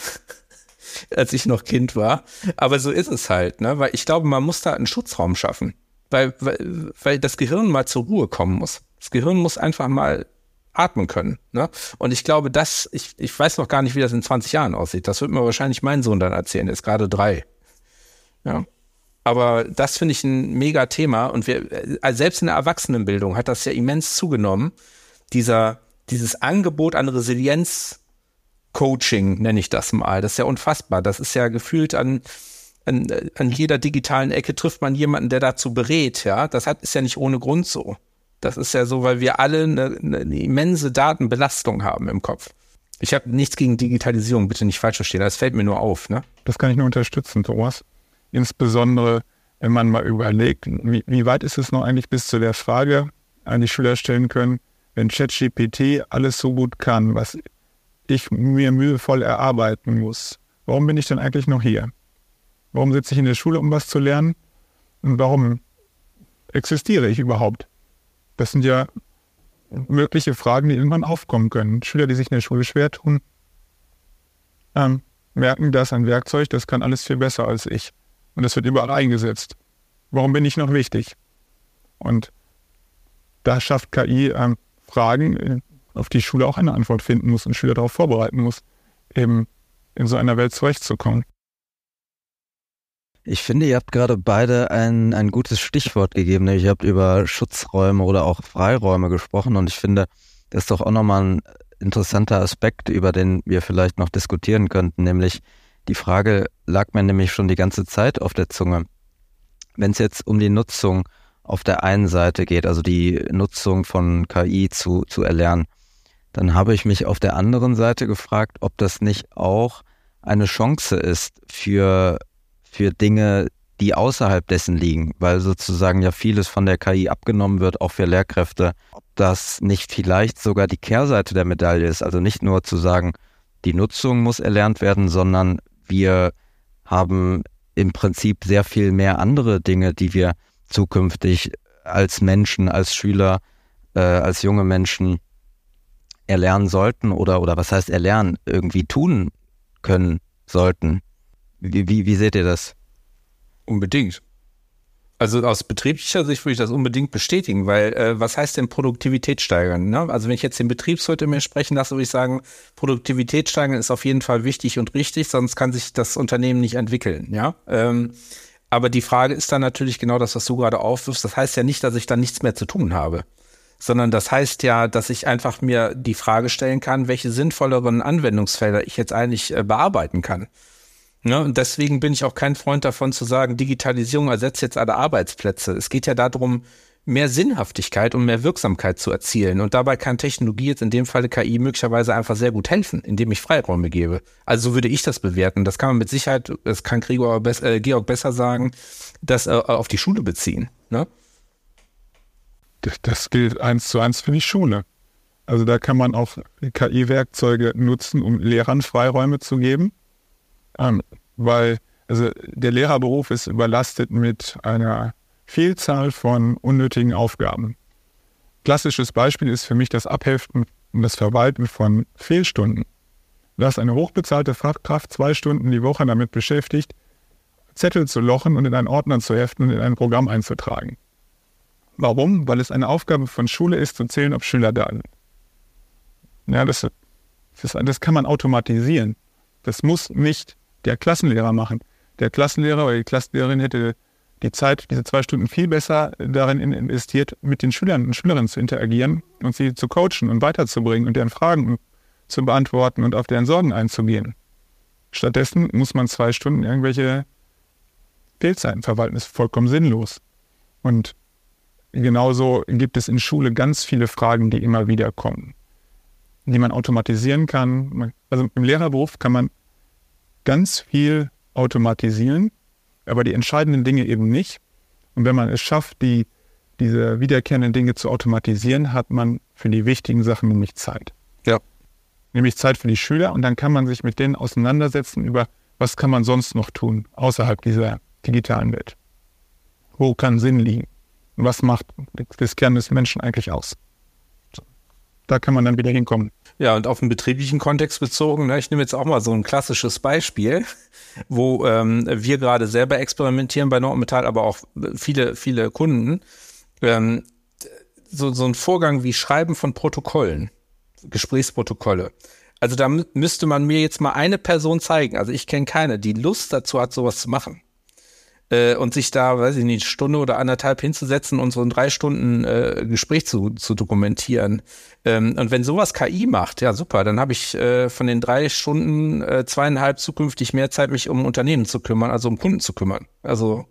Speaker 2: als ich noch Kind war. Aber so ist es halt, ne? Weil ich glaube, man muss da einen Schutzraum schaffen weil, weil, weil das Gehirn mal zur Ruhe kommen muss. Das Gehirn muss einfach mal atmen können. Ne? Und ich glaube, das, ich, ich weiß noch gar nicht, wie das in 20 Jahren aussieht. Das wird mir wahrscheinlich mein Sohn dann erzählen. Er ist gerade drei. Ja. Aber das finde ich ein mega Thema. Und wir, also selbst in der Erwachsenenbildung hat das ja immens zugenommen. Dieser, dieses Angebot an Resilienz Coaching, nenne ich das mal. Das ist ja unfassbar. Das ist ja gefühlt an, an, an jeder digitalen Ecke trifft man jemanden, der dazu berät, ja. Das hat, ist ja nicht ohne Grund so. Das ist ja so, weil wir alle eine, eine immense Datenbelastung haben im Kopf. Ich habe nichts gegen Digitalisierung, bitte nicht falsch verstehen, das fällt mir nur auf, ne?
Speaker 3: Das kann ich nur unterstützen, Thomas. Insbesondere, wenn man mal überlegt, wie, wie weit ist es noch eigentlich bis zu der Frage, an die Schüler stellen können, wenn ChatGPT alles so gut kann, was ich mir mühevoll erarbeiten muss, warum bin ich denn eigentlich noch hier? Warum sitze ich in der Schule, um was zu lernen? Und warum existiere ich überhaupt? Das sind ja mögliche Fragen, die irgendwann aufkommen können. Schüler, die sich in der Schule schwer tun, ähm, merken, dass ein Werkzeug, das kann alles viel besser als ich. Und das wird überall eingesetzt. Warum bin ich noch wichtig? Und da schafft KI ähm, Fragen, äh, auf die Schule auch eine Antwort finden muss und Schüler darauf vorbereiten muss, eben in so einer Welt zurechtzukommen.
Speaker 4: Ich finde, ihr habt gerade beide ein, ein gutes Stichwort gegeben, ihr habt über Schutzräume oder auch Freiräume gesprochen und ich finde, das ist doch auch nochmal ein interessanter Aspekt, über den wir vielleicht noch diskutieren könnten, nämlich die Frage lag mir nämlich schon die ganze Zeit auf der Zunge. Wenn es jetzt um die Nutzung auf der einen Seite geht, also die Nutzung von KI zu, zu erlernen, dann habe ich mich auf der anderen Seite gefragt, ob das nicht auch eine Chance ist für, für Dinge, die außerhalb dessen liegen, weil sozusagen ja vieles von der KI abgenommen wird, auch für Lehrkräfte. Ob das nicht vielleicht sogar die Kehrseite der Medaille ist, also nicht nur zu sagen, die Nutzung muss erlernt werden, sondern wir haben im Prinzip sehr viel mehr andere Dinge, die wir zukünftig als Menschen, als Schüler, äh, als junge Menschen erlernen sollten oder, oder was heißt erlernen, irgendwie tun können sollten. Wie, wie, seht ihr das?
Speaker 2: Unbedingt. Also aus betrieblicher Sicht würde ich das unbedingt bestätigen, weil äh, was heißt denn Produktivität steigern? Ne? Also wenn ich jetzt den Betriebswirt mir sprechen lasse, würde ich sagen, Produktivität steigern ist auf jeden Fall wichtig und richtig, sonst kann sich das Unternehmen nicht entwickeln. Ja. Ähm, aber die Frage ist dann natürlich genau das, was du gerade aufwirfst. Das heißt ja nicht, dass ich dann nichts mehr zu tun habe, sondern das heißt ja, dass ich einfach mir die Frage stellen kann, welche sinnvolleren Anwendungsfelder ich jetzt eigentlich äh, bearbeiten kann. Ne? Und deswegen bin ich auch kein Freund davon zu sagen, Digitalisierung ersetzt jetzt alle Arbeitsplätze. Es geht ja darum, mehr Sinnhaftigkeit und mehr Wirksamkeit zu erzielen. Und dabei kann Technologie jetzt in dem Falle KI möglicherweise einfach sehr gut helfen, indem ich Freiräume gebe. Also so würde ich das bewerten. Das kann man mit Sicherheit, das kann Gregor, äh, Georg besser sagen, das äh, auf die Schule beziehen. Ne?
Speaker 3: Das gilt eins zu eins für die Schule. Also da kann man auch KI-Werkzeuge nutzen, um Lehrern Freiräume zu geben ähm, weil also der Lehrerberuf ist überlastet mit einer Vielzahl von unnötigen Aufgaben. Klassisches Beispiel ist für mich das Abheften und das Verwalten von Fehlstunden. Ist eine hochbezahlte Fachkraft zwei Stunden die Woche damit beschäftigt, Zettel zu lochen und in einen Ordner zu heften und in ein Programm einzutragen. Warum? Weil es eine Aufgabe von Schule ist, zu zählen, ob Schüler da sind. Ja, das, das, das kann man automatisieren. Das muss nicht der Klassenlehrer machen. Der Klassenlehrer oder die Klassenlehrerin hätte die Zeit, diese zwei Stunden viel besser darin investiert, mit den Schülern und Schülerinnen zu interagieren und sie zu coachen und weiterzubringen und deren Fragen zu beantworten und auf deren Sorgen einzugehen. Stattdessen muss man zwei Stunden irgendwelche Fehlzeiten verwalten. Das ist vollkommen sinnlos. Und genauso gibt es in Schule ganz viele Fragen, die immer wieder kommen, die man automatisieren kann. Also im Lehrerberuf kann man ganz viel automatisieren, aber die entscheidenden Dinge eben nicht. Und wenn man es schafft, die, diese wiederkehrenden Dinge zu automatisieren, hat man für die wichtigen Sachen nämlich Zeit.
Speaker 2: Ja.
Speaker 3: Nämlich Zeit für die Schüler und dann kann man sich mit denen auseinandersetzen über, was kann man sonst noch tun außerhalb dieser digitalen Welt. Wo kann Sinn liegen? Und was macht das Kern des Menschen eigentlich aus? Da kann man dann wieder hinkommen.
Speaker 2: Ja, und auf den betrieblichen Kontext bezogen, ne, ich nehme jetzt auch mal so ein klassisches Beispiel, wo ähm, wir gerade selber experimentieren bei Nordmetall, aber auch viele, viele Kunden. Ähm, so, so ein Vorgang wie Schreiben von Protokollen, Gesprächsprotokolle. Also da müsste man mir jetzt mal eine Person zeigen, also ich kenne keine, die Lust dazu hat, sowas zu machen äh, und sich da, weiß ich nicht, eine Stunde oder anderthalb hinzusetzen und so ein drei Stunden äh, Gespräch zu, zu dokumentieren. Ähm, und wenn sowas KI macht, ja super, dann habe ich äh, von den drei Stunden äh, zweieinhalb zukünftig mehr Zeit, mich um Unternehmen zu kümmern, also um Kunden zu kümmern. Also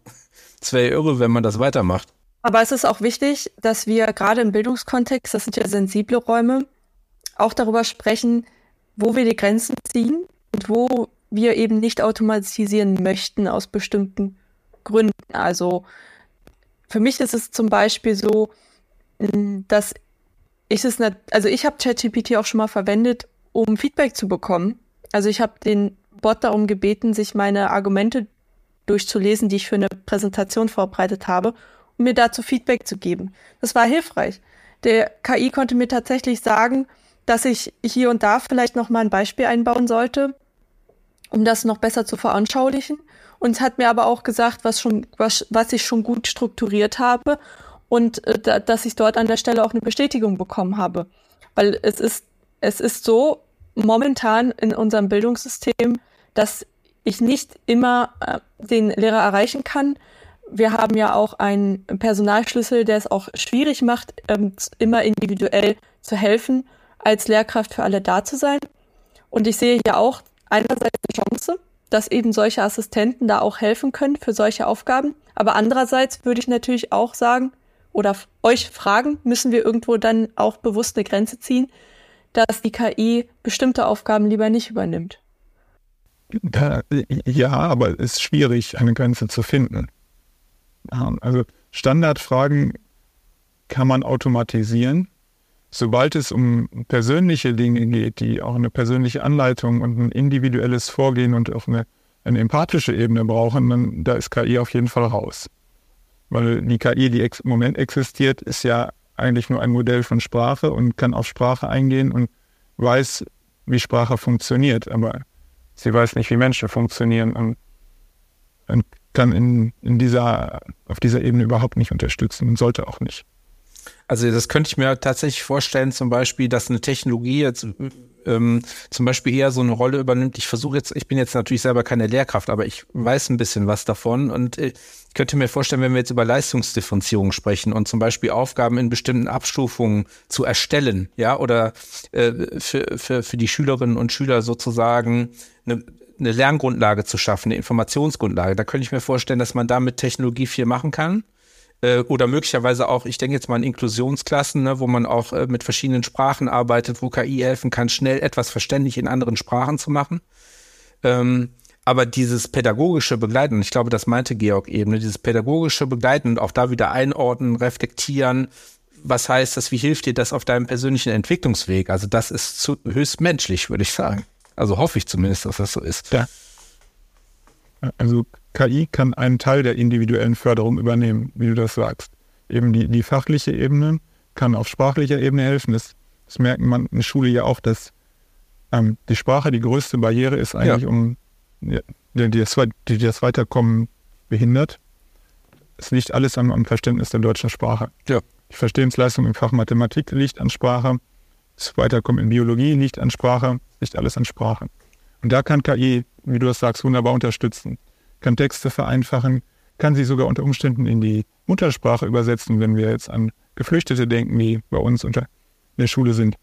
Speaker 2: es wäre irre, wenn man das weitermacht.
Speaker 1: Aber es ist auch wichtig, dass wir gerade im Bildungskontext, das sind ja sensible Räume, auch darüber sprechen, wo wir die Grenzen ziehen und wo wir eben nicht automatisieren möchten aus bestimmten Gründen. Also für mich ist es zum Beispiel so, dass ich es nicht, also ich habe ChatGPT auch schon mal verwendet, um Feedback zu bekommen. Also ich habe den Bot darum gebeten, sich meine Argumente durchzulesen, die ich für eine Präsentation vorbereitet habe, um mir dazu Feedback zu geben. Das war hilfreich. der KI konnte mir tatsächlich sagen, dass ich hier und da vielleicht noch mal ein Beispiel einbauen sollte, um das noch besser zu veranschaulichen. Und es hat mir aber auch gesagt, was schon, was, was ich schon gut strukturiert habe und äh, dass ich dort an der Stelle auch eine Bestätigung bekommen habe. Weil es ist, es ist so momentan in unserem Bildungssystem, dass ich nicht immer äh, den Lehrer erreichen kann. Wir haben ja auch einen Personalschlüssel, der es auch schwierig macht, ähm, immer individuell zu helfen, als Lehrkraft für alle da zu sein. Und ich sehe ja auch einerseits eine Chance, dass eben solche Assistenten da auch helfen können für solche Aufgaben. Aber andererseits würde ich natürlich auch sagen oder euch fragen, müssen wir irgendwo dann auch bewusst eine Grenze ziehen, dass die KI bestimmte Aufgaben lieber nicht übernimmt.
Speaker 3: Ja, aber es ist schwierig, eine Grenze zu finden. Also Standardfragen kann man automatisieren. Sobald es um persönliche Dinge geht, die auch eine persönliche Anleitung und ein individuelles Vorgehen und auch eine, eine empathische Ebene brauchen, dann da ist KI auf jeden Fall raus. Weil die KI, die im Moment existiert, ist ja eigentlich nur ein Modell von Sprache und kann auf Sprache eingehen und weiß, wie Sprache funktioniert. Aber sie weiß nicht, wie Menschen funktionieren und, und kann in, in dieser, auf dieser Ebene überhaupt nicht unterstützen und sollte auch nicht.
Speaker 2: Also das könnte ich mir tatsächlich vorstellen, zum Beispiel, dass eine Technologie jetzt ähm, zum Beispiel eher so eine Rolle übernimmt. Ich versuche jetzt, ich bin jetzt natürlich selber keine Lehrkraft, aber ich weiß ein bisschen was davon und äh, ich könnte mir vorstellen, wenn wir jetzt über Leistungsdifferenzierung sprechen und zum Beispiel Aufgaben in bestimmten Abstufungen zu erstellen, ja, oder äh, für, für, für die Schülerinnen und Schüler sozusagen eine, eine Lerngrundlage zu schaffen, eine Informationsgrundlage. Da könnte ich mir vorstellen, dass man da mit Technologie viel machen kann äh, oder möglicherweise auch, ich denke jetzt mal an Inklusionsklassen, ne, wo man auch äh, mit verschiedenen Sprachen arbeitet, wo KI helfen kann, schnell etwas verständlich in anderen Sprachen zu machen. Ähm, aber dieses pädagogische Begleiten, ich glaube, das meinte Georg eben, ne, dieses pädagogische Begleiten und auch da wieder einordnen, reflektieren, was heißt das, wie hilft dir das auf deinem persönlichen Entwicklungsweg? Also das ist zu, höchst menschlich, würde ich sagen. Also hoffe ich zumindest, dass das so ist.
Speaker 3: Ja. Also KI kann einen Teil der individuellen Förderung übernehmen, wie du das sagst. Eben die, die fachliche Ebene kann auf sprachlicher Ebene helfen. Das, das merkt man in der Schule ja auch, dass ähm, die Sprache die größte Barriere ist eigentlich, ja. um die, die, das, die, das Weiterkommen behindert. Es liegt alles am, am Verständnis der deutschen Sprache. Ja. Die Verstehensleistung im Fach Mathematik liegt an Sprache. Das Weiterkommen in Biologie liegt an Sprache, liegt alles an Sprache. Und da kann KI, wie du das sagst, wunderbar unterstützen kann Texte vereinfachen, kann sie sogar unter Umständen in die Muttersprache übersetzen, wenn wir jetzt an Geflüchtete denken, die bei uns unter der Schule sind.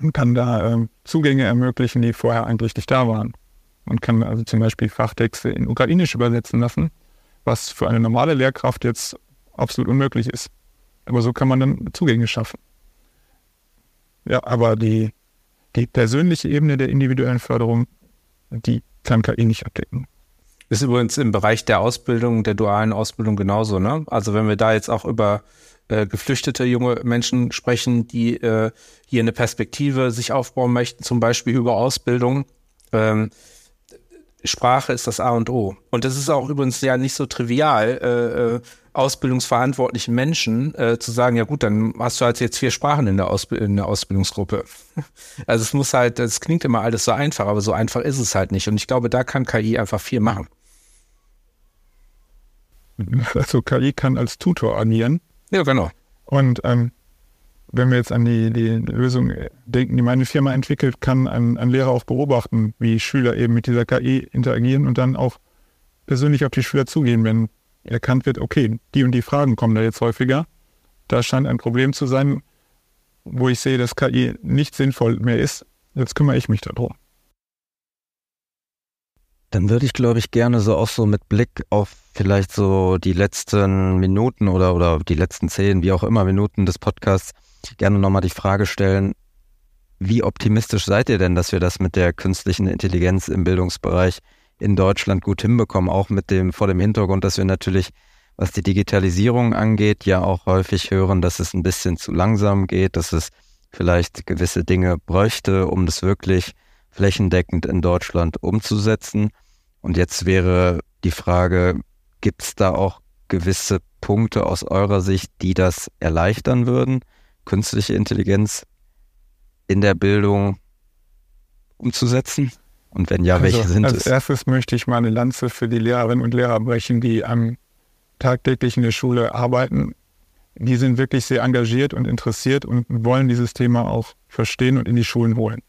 Speaker 3: Und kann da äh, Zugänge ermöglichen, die vorher eigentlich nicht da waren. Man kann also zum Beispiel Fachtexte in Ukrainisch übersetzen lassen, was für eine normale Lehrkraft jetzt absolut unmöglich ist. Aber so kann man dann Zugänge schaffen. Ja, aber die, die persönliche Ebene der individuellen Förderung, die kann KI nicht abdecken.
Speaker 2: Ist übrigens im Bereich der Ausbildung, der dualen Ausbildung genauso, ne? Also wenn wir da jetzt auch über äh, geflüchtete junge Menschen sprechen, die äh, hier eine Perspektive sich aufbauen möchten, zum Beispiel über Ausbildung. Ähm, Sprache ist das A und O. Und das ist auch übrigens ja nicht so trivial, äh, äh, ausbildungsverantwortlichen Menschen äh, zu sagen, ja gut, dann hast du halt jetzt vier Sprachen in der, Ausb in der Ausbildungsgruppe. Also es muss halt, es klingt immer alles so einfach, aber so einfach ist es halt nicht. Und ich glaube, da kann KI einfach viel machen.
Speaker 3: Also KI kann als Tutor agieren.
Speaker 2: Ja, genau.
Speaker 3: Und ähm, wenn wir jetzt an die, die Lösung denken, die meine Firma entwickelt, kann ein, ein Lehrer auch beobachten, wie Schüler eben mit dieser KI interagieren und dann auch persönlich auf die Schüler zugehen, wenn erkannt wird, okay, die und die Fragen kommen da jetzt häufiger. Da scheint ein Problem zu sein, wo ich sehe, dass KI nicht sinnvoll mehr ist. Jetzt kümmere ich mich darum.
Speaker 4: Dann würde ich, glaube ich, gerne so auch so mit Blick auf vielleicht so die letzten Minuten oder, oder die letzten zehn, wie auch immer, Minuten des Podcasts gerne nochmal die Frage stellen, wie optimistisch seid ihr denn, dass wir das mit der künstlichen Intelligenz im Bildungsbereich in Deutschland gut hinbekommen, auch mit dem, vor dem Hintergrund, dass wir natürlich, was die Digitalisierung angeht, ja auch häufig hören, dass es ein bisschen zu langsam geht, dass es vielleicht gewisse Dinge bräuchte, um das wirklich flächendeckend in Deutschland umzusetzen. Und jetzt wäre die Frage, gibt es da auch gewisse Punkte aus eurer Sicht, die das erleichtern würden? künstliche Intelligenz in der Bildung umzusetzen? Und wenn ja, also, welche sind
Speaker 3: als
Speaker 4: es?
Speaker 3: Als erstes möchte ich mal eine Lanze für die Lehrerinnen und Lehrer brechen, die am tagtäglich in der Schule arbeiten. Die sind wirklich sehr engagiert und interessiert und wollen dieses Thema auch verstehen und in die Schulen holen.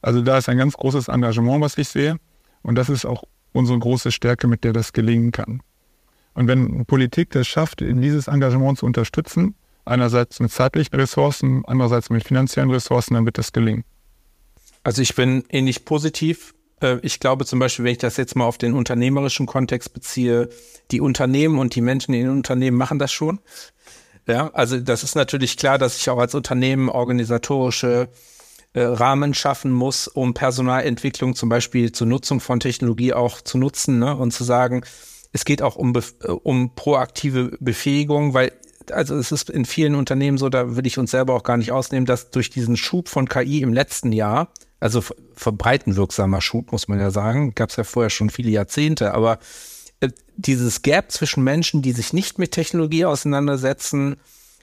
Speaker 3: Also da ist ein ganz großes Engagement, was ich sehe. Und das ist auch unsere große Stärke, mit der das gelingen kann. Und wenn Politik das schafft, dieses Engagement zu unterstützen, einerseits mit zeitlichen Ressourcen, andererseits mit finanziellen Ressourcen, dann wird das gelingen.
Speaker 2: Also ich bin ähnlich positiv. Äh, ich glaube zum Beispiel, wenn ich das jetzt mal auf den unternehmerischen Kontext beziehe, die Unternehmen und die Menschen in den Unternehmen machen das schon. Ja, also das ist natürlich klar, dass ich auch als Unternehmen organisatorische äh, Rahmen schaffen muss, um Personalentwicklung zum Beispiel zur Nutzung von Technologie auch zu nutzen ne? und zu sagen, es geht auch um, äh, um proaktive Befähigung, weil also es ist in vielen Unternehmen so, da will ich uns selber auch gar nicht ausnehmen, dass durch diesen Schub von KI im letzten Jahr, also verbreitenwirksamer Schub, muss man ja sagen, gab es ja vorher schon viele Jahrzehnte, aber äh, dieses Gap zwischen Menschen, die sich nicht mit Technologie auseinandersetzen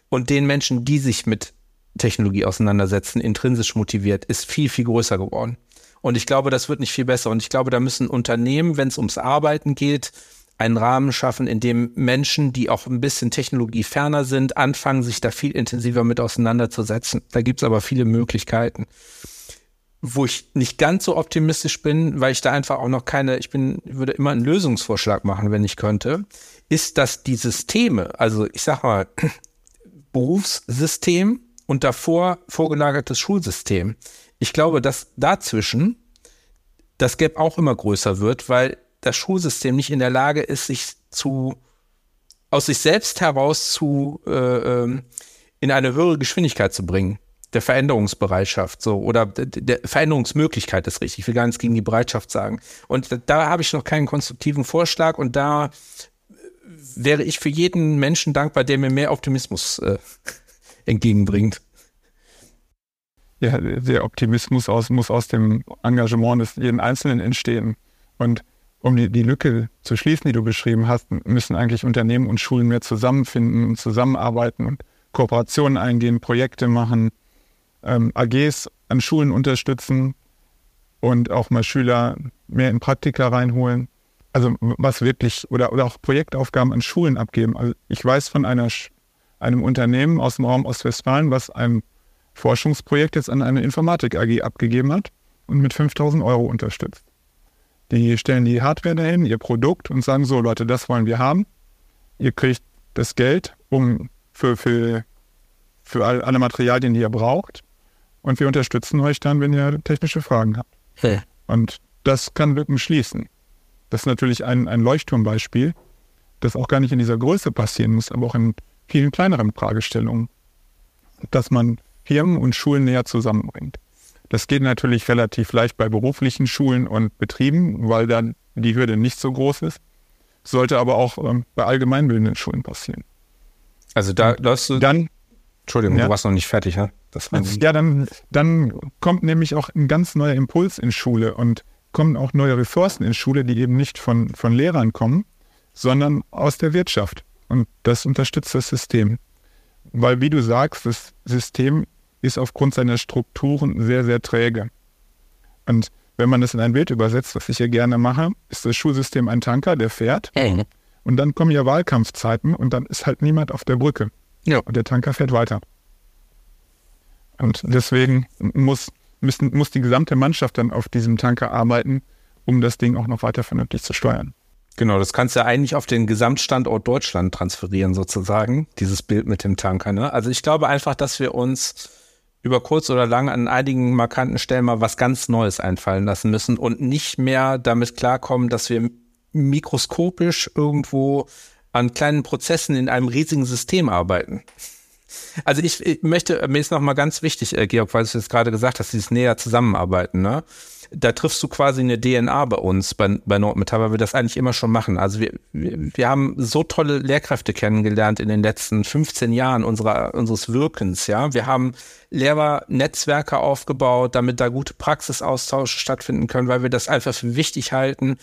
Speaker 2: und den Menschen, die sich mit Technologie auseinandersetzen, intrinsisch motiviert, ist viel, viel größer geworden. Und ich glaube, das wird nicht viel besser. Und ich glaube, da müssen Unternehmen, wenn es ums Arbeiten geht, einen Rahmen schaffen, in dem Menschen, die auch ein bisschen technologieferner sind, anfangen, sich da viel intensiver mit auseinanderzusetzen. Da gibt's aber viele Möglichkeiten. Wo ich nicht ganz so optimistisch bin, weil ich da einfach auch noch keine, ich bin, würde immer einen Lösungsvorschlag machen, wenn ich könnte, ist, dass die Systeme, also ich sag mal, Berufssystem und davor vorgelagertes Schulsystem. Ich glaube, dass dazwischen das Gap auch immer größer wird, weil das Schulsystem nicht in der Lage ist, sich zu aus sich selbst heraus zu äh, ähm, in eine höhere Geschwindigkeit zu bringen der Veränderungsbereitschaft so oder der Veränderungsmöglichkeit ist richtig. Ich will gar nichts gegen die Bereitschaft sagen. Und da, habe ich noch keinen konstruktiven Vorschlag und da wäre ich für jeden Menschen dankbar, der mir mehr Optimismus äh, entgegenbringt.
Speaker 3: Ja, der Optimismus aus, muss aus dem Engagement des jeden Einzelnen entstehen. Und um die, die Lücke zu schließen, die du beschrieben hast, müssen eigentlich Unternehmen und Schulen mehr zusammenfinden und zusammenarbeiten und Kooperationen eingehen, Projekte machen, ähm, AGs an Schulen unterstützen und auch mal Schüler mehr in Praktika reinholen. Also was wirklich, oder, oder auch Projektaufgaben an Schulen abgeben. Also ich weiß von einer einem Unternehmen aus dem Raum Ostwestfalen, was ein Forschungsprojekt jetzt an eine Informatik AG abgegeben hat und mit 5000 Euro unterstützt. Die stellen die Hardware dahin, ihr Produkt und sagen so, Leute, das wollen wir haben. Ihr kriegt das Geld um für, für, für alle Materialien, die ihr braucht. Und wir unterstützen euch dann, wenn ihr technische Fragen habt. Hey. Und das kann Lücken schließen. Das ist natürlich ein, ein Leuchtturmbeispiel, das auch gar nicht in dieser Größe passieren muss, aber auch in vielen kleineren Fragestellungen, dass man Firmen und Schulen näher zusammenbringt. Das geht natürlich relativ leicht bei beruflichen Schulen und Betrieben, weil dann die Hürde nicht so groß ist. Sollte aber auch ähm, bei allgemeinbildenden Schulen passieren.
Speaker 2: Also da läufst du.
Speaker 3: Dann.
Speaker 2: Entschuldigung, ja. du warst noch nicht fertig, ja?
Speaker 3: Das ja, dann, dann kommt nämlich auch ein ganz neuer Impuls in Schule und kommen auch neue Ressourcen in Schule, die eben nicht von, von Lehrern kommen, sondern aus der Wirtschaft. Und das unterstützt das System. Weil, wie du sagst, das System ist aufgrund seiner Strukturen sehr, sehr träge. Und wenn man das in ein Bild übersetzt, was ich hier gerne mache, ist das Schulsystem ein Tanker, der fährt. Mhm. Und dann kommen ja Wahlkampfzeiten und dann ist halt niemand auf der Brücke. Ja. Und der Tanker fährt weiter. Und deswegen muss, müssen, muss die gesamte Mannschaft dann auf diesem Tanker arbeiten, um das Ding auch noch weiter vernünftig zu steuern.
Speaker 2: Genau, das kannst du ja eigentlich auf den Gesamtstandort Deutschland transferieren, sozusagen, dieses Bild mit dem Tanker. Ne? Also ich glaube einfach, dass wir uns über kurz oder lang an einigen markanten Stellen mal was ganz Neues einfallen lassen müssen und nicht mehr damit klarkommen, dass wir mikroskopisch irgendwo an kleinen Prozessen in einem riesigen System arbeiten. Also ich, ich möchte, mir ist nochmal ganz wichtig, äh, Georg, weil du jetzt gerade gesagt hast, dieses näher zusammenarbeiten, ne? Da triffst du quasi eine DNA bei uns, bei, bei Nordmetall, weil wir das eigentlich immer schon machen. Also wir, wir, wir haben so tolle Lehrkräfte kennengelernt in den letzten 15 Jahren unserer, unseres Wirkens, ja. Wir haben Lehrernetzwerke aufgebaut, damit da gute Praxisaustausche stattfinden können, weil wir das einfach für wichtig halten,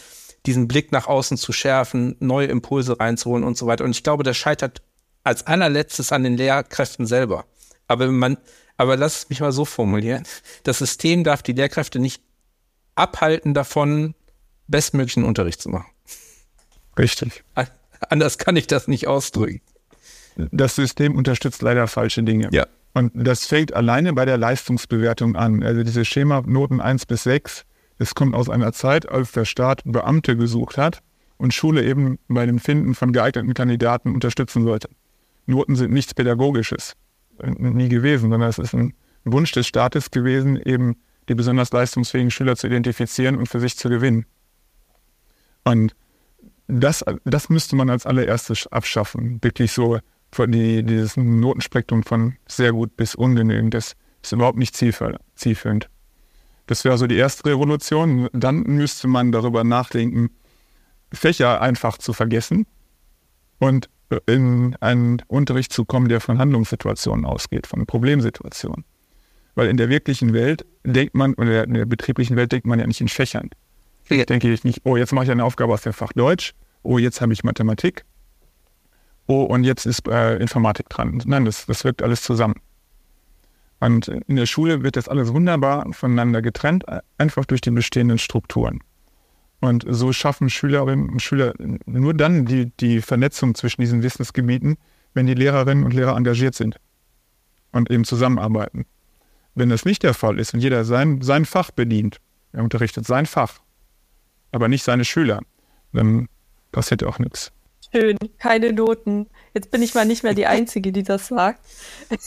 Speaker 2: diesen Blick nach außen zu schärfen, neue Impulse reinzuholen und so weiter. Und ich glaube, das scheitert als allerletztes an den Lehrkräften selber. Aber man, aber lass es mich mal so formulieren. Das System darf die Lehrkräfte nicht abhalten davon, bestmöglichen Unterricht zu machen.
Speaker 3: Richtig.
Speaker 2: Anders kann ich das nicht ausdrücken.
Speaker 3: Das System unterstützt leider falsche Dinge.
Speaker 2: Ja.
Speaker 3: Und das fängt alleine bei der Leistungsbewertung an. Also diese Schema-Noten 1 bis 6, das kommt aus einer Zeit, als der Staat Beamte gesucht hat und Schule eben bei dem Finden von geeigneten Kandidaten unterstützen sollte. Noten sind nichts Pädagogisches, äh, nie gewesen, sondern es ist ein Wunsch des Staates gewesen, eben die besonders leistungsfähigen Schüler zu identifizieren und für sich zu gewinnen. Und das, das müsste man als allererstes abschaffen. Wirklich so die, dieses Notenspektrum von sehr gut bis ungenügend, das ist überhaupt nicht zielführend. Das wäre so die erste Revolution. Dann müsste man darüber nachdenken, Fächer einfach zu vergessen und in einen Unterricht zu kommen, der von Handlungssituationen ausgeht, von Problemsituationen. Weil in der wirklichen Welt denkt man, oder in der betrieblichen Welt denkt man ja nicht in Fächern. Ja. Denke ich nicht, oh, jetzt mache ich eine Aufgabe aus dem Fach Deutsch, oh, jetzt habe ich Mathematik, oh, und jetzt ist äh, Informatik dran. Nein, das, das wirkt alles zusammen. Und in der Schule wird das alles wunderbar voneinander getrennt, einfach durch die bestehenden Strukturen. Und so schaffen Schülerinnen und Schüler nur dann die, die Vernetzung zwischen diesen Wissensgebieten, wenn die Lehrerinnen und Lehrer engagiert sind und eben zusammenarbeiten. Wenn das nicht der Fall ist und jeder sein, sein Fach bedient, er unterrichtet sein Fach, aber nicht seine Schüler, dann passiert auch nichts.
Speaker 1: Schön, keine Noten. Jetzt bin ich mal nicht mehr die Einzige, die das sagt.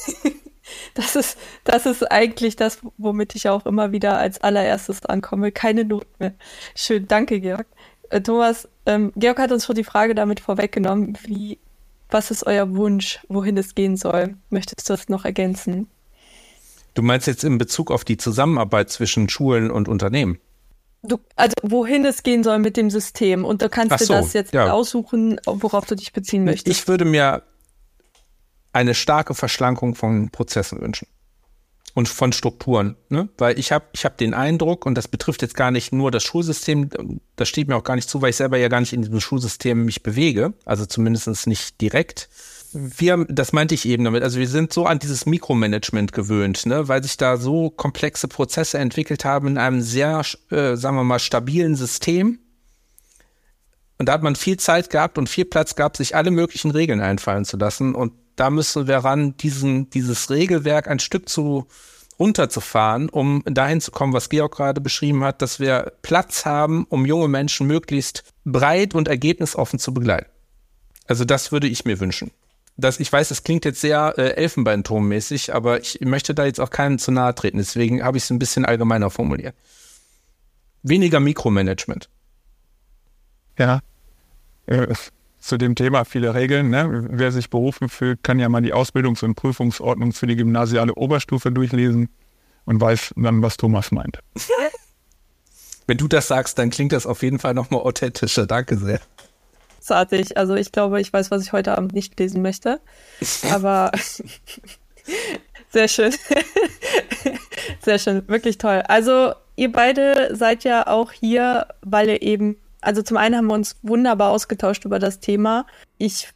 Speaker 1: Das ist, das ist eigentlich das, womit ich auch immer wieder als allererstes ankomme. Keine Not mehr. Schön, danke, Georg. Äh, Thomas, ähm, Georg hat uns schon die Frage damit vorweggenommen, wie, was ist euer Wunsch, wohin es gehen soll? Möchtest du das noch ergänzen?
Speaker 2: Du meinst jetzt in Bezug auf die Zusammenarbeit zwischen Schulen und Unternehmen?
Speaker 1: Du, also wohin es gehen soll mit dem System und du kannst so, dir das jetzt ja. aussuchen, worauf du dich beziehen möchtest.
Speaker 2: Ich würde mir eine starke Verschlankung von Prozessen wünschen und von Strukturen, ne? weil ich habe ich hab den Eindruck und das betrifft jetzt gar nicht nur das Schulsystem, das steht mir auch gar nicht zu, weil ich selber ja gar nicht in diesem Schulsystem mich bewege, also zumindest nicht direkt. Wir, das meinte ich eben damit, also wir sind so an dieses Mikromanagement gewöhnt, ne, weil sich da so komplexe Prozesse entwickelt haben in einem sehr, äh, sagen wir mal, stabilen System. Und da hat man viel Zeit gehabt und viel Platz gehabt, sich alle möglichen Regeln einfallen zu lassen. Und da müssen wir ran, diesen, dieses Regelwerk ein Stück zu runterzufahren, um dahin zu kommen, was Georg gerade beschrieben hat, dass wir Platz haben, um junge Menschen möglichst breit und ergebnisoffen zu begleiten. Also das würde ich mir wünschen. Das, ich weiß, das klingt jetzt sehr äh, Elfenbeinturmmäßig, aber ich möchte da jetzt auch keinem zu nahe treten. Deswegen habe ich es ein bisschen allgemeiner formuliert. Weniger Mikromanagement.
Speaker 3: Ja, äh, zu dem Thema viele Regeln. Ne? Wer sich berufen fühlt, kann ja mal die Ausbildungs- und Prüfungsordnung für die gymnasiale Oberstufe durchlesen und weiß dann, was Thomas meint.
Speaker 2: Wenn du das sagst, dann klingt das auf jeden Fall nochmal authentischer. Danke sehr.
Speaker 1: Großartig. Also ich glaube, ich weiß, was ich heute Abend nicht lesen möchte. Aber sehr schön. sehr schön. Wirklich toll. Also ihr beide seid ja auch hier, weil ihr eben also zum einen haben wir uns wunderbar ausgetauscht über das Thema. Ich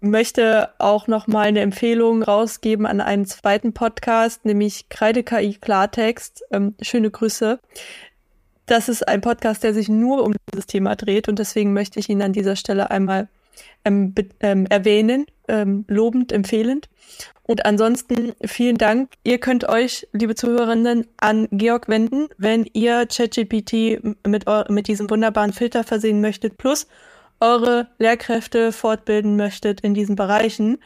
Speaker 1: möchte auch noch mal eine Empfehlung rausgeben an einen zweiten Podcast, nämlich Kreide KI Klartext. Ähm, schöne Grüße. Das ist ein Podcast, der sich nur um dieses Thema dreht und deswegen möchte ich ihn an dieser Stelle einmal ähm, ähm, erwähnen, ähm, lobend, empfehlend. Und ansonsten vielen Dank. Ihr könnt euch, liebe Zuhörerinnen, an Georg wenden, wenn ihr ChatGPT mit, mit diesem wunderbaren Filter versehen möchtet, plus eure Lehrkräfte fortbilden möchtet in diesen Bereichen.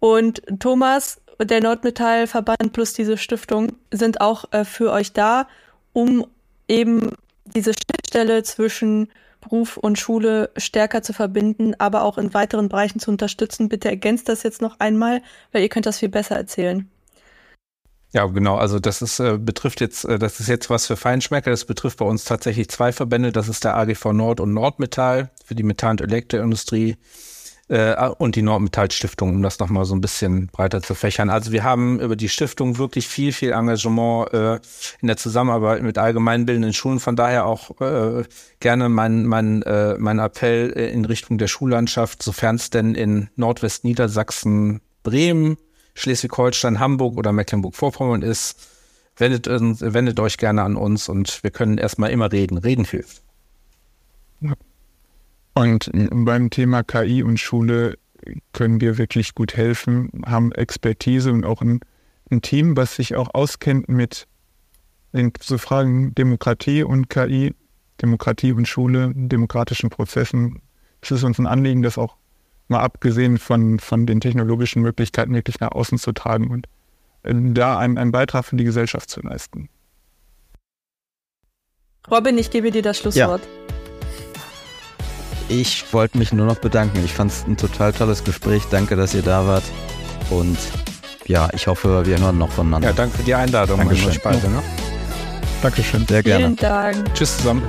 Speaker 1: Und Thomas, der Nordmetallverband plus diese Stiftung sind auch äh, für euch da, um eben diese Schnittstelle zwischen Beruf und Schule stärker zu verbinden, aber auch in weiteren Bereichen zu unterstützen. Bitte ergänzt das jetzt noch einmal, weil ihr könnt das viel besser erzählen.
Speaker 2: Ja, genau. Also das ist äh, betrifft jetzt, äh, das ist jetzt was für Feinschmecker. Das betrifft bei uns tatsächlich zwei Verbände. Das ist der AGV Nord und Nordmetall für die Metall- und Elektroindustrie äh, und die Nordmetall Stiftung, um das nochmal so ein bisschen breiter zu fächern. Also wir haben über die Stiftung wirklich viel, viel Engagement äh, in der Zusammenarbeit mit allgemeinbildenden Schulen. Von daher auch äh, gerne mein, mein, äh, mein Appell äh, in Richtung der Schullandschaft, sofern es denn in Nordwestniedersachsen, Bremen, Schleswig-Holstein, Hamburg oder Mecklenburg-Vorpommern ist, wendet, wendet euch gerne an uns und wir können erstmal immer reden. Reden hilft.
Speaker 3: Und beim Thema KI und Schule können wir wirklich gut helfen, haben Expertise und auch ein, ein Team, was sich auch auskennt mit den so Fragen Demokratie und KI, Demokratie und Schule, demokratischen Prozessen. Es ist uns ein Anliegen, das auch mal abgesehen von, von den technologischen Möglichkeiten wirklich nach außen zu tragen und äh, da einen, einen Beitrag für die Gesellschaft zu leisten.
Speaker 1: Robin, ich gebe dir das Schlusswort. Ja.
Speaker 4: Ich wollte mich nur noch bedanken. Ich fand es ein total tolles Gespräch. Danke, dass ihr da wart. Und ja, ich hoffe, wir hören noch voneinander.
Speaker 2: Ja, danke für die Einladung.
Speaker 3: Dankeschön.
Speaker 2: Spalte, ne?
Speaker 3: Dankeschön.
Speaker 4: Sehr gerne.
Speaker 1: Vielen Dank.
Speaker 2: Tschüss zusammen.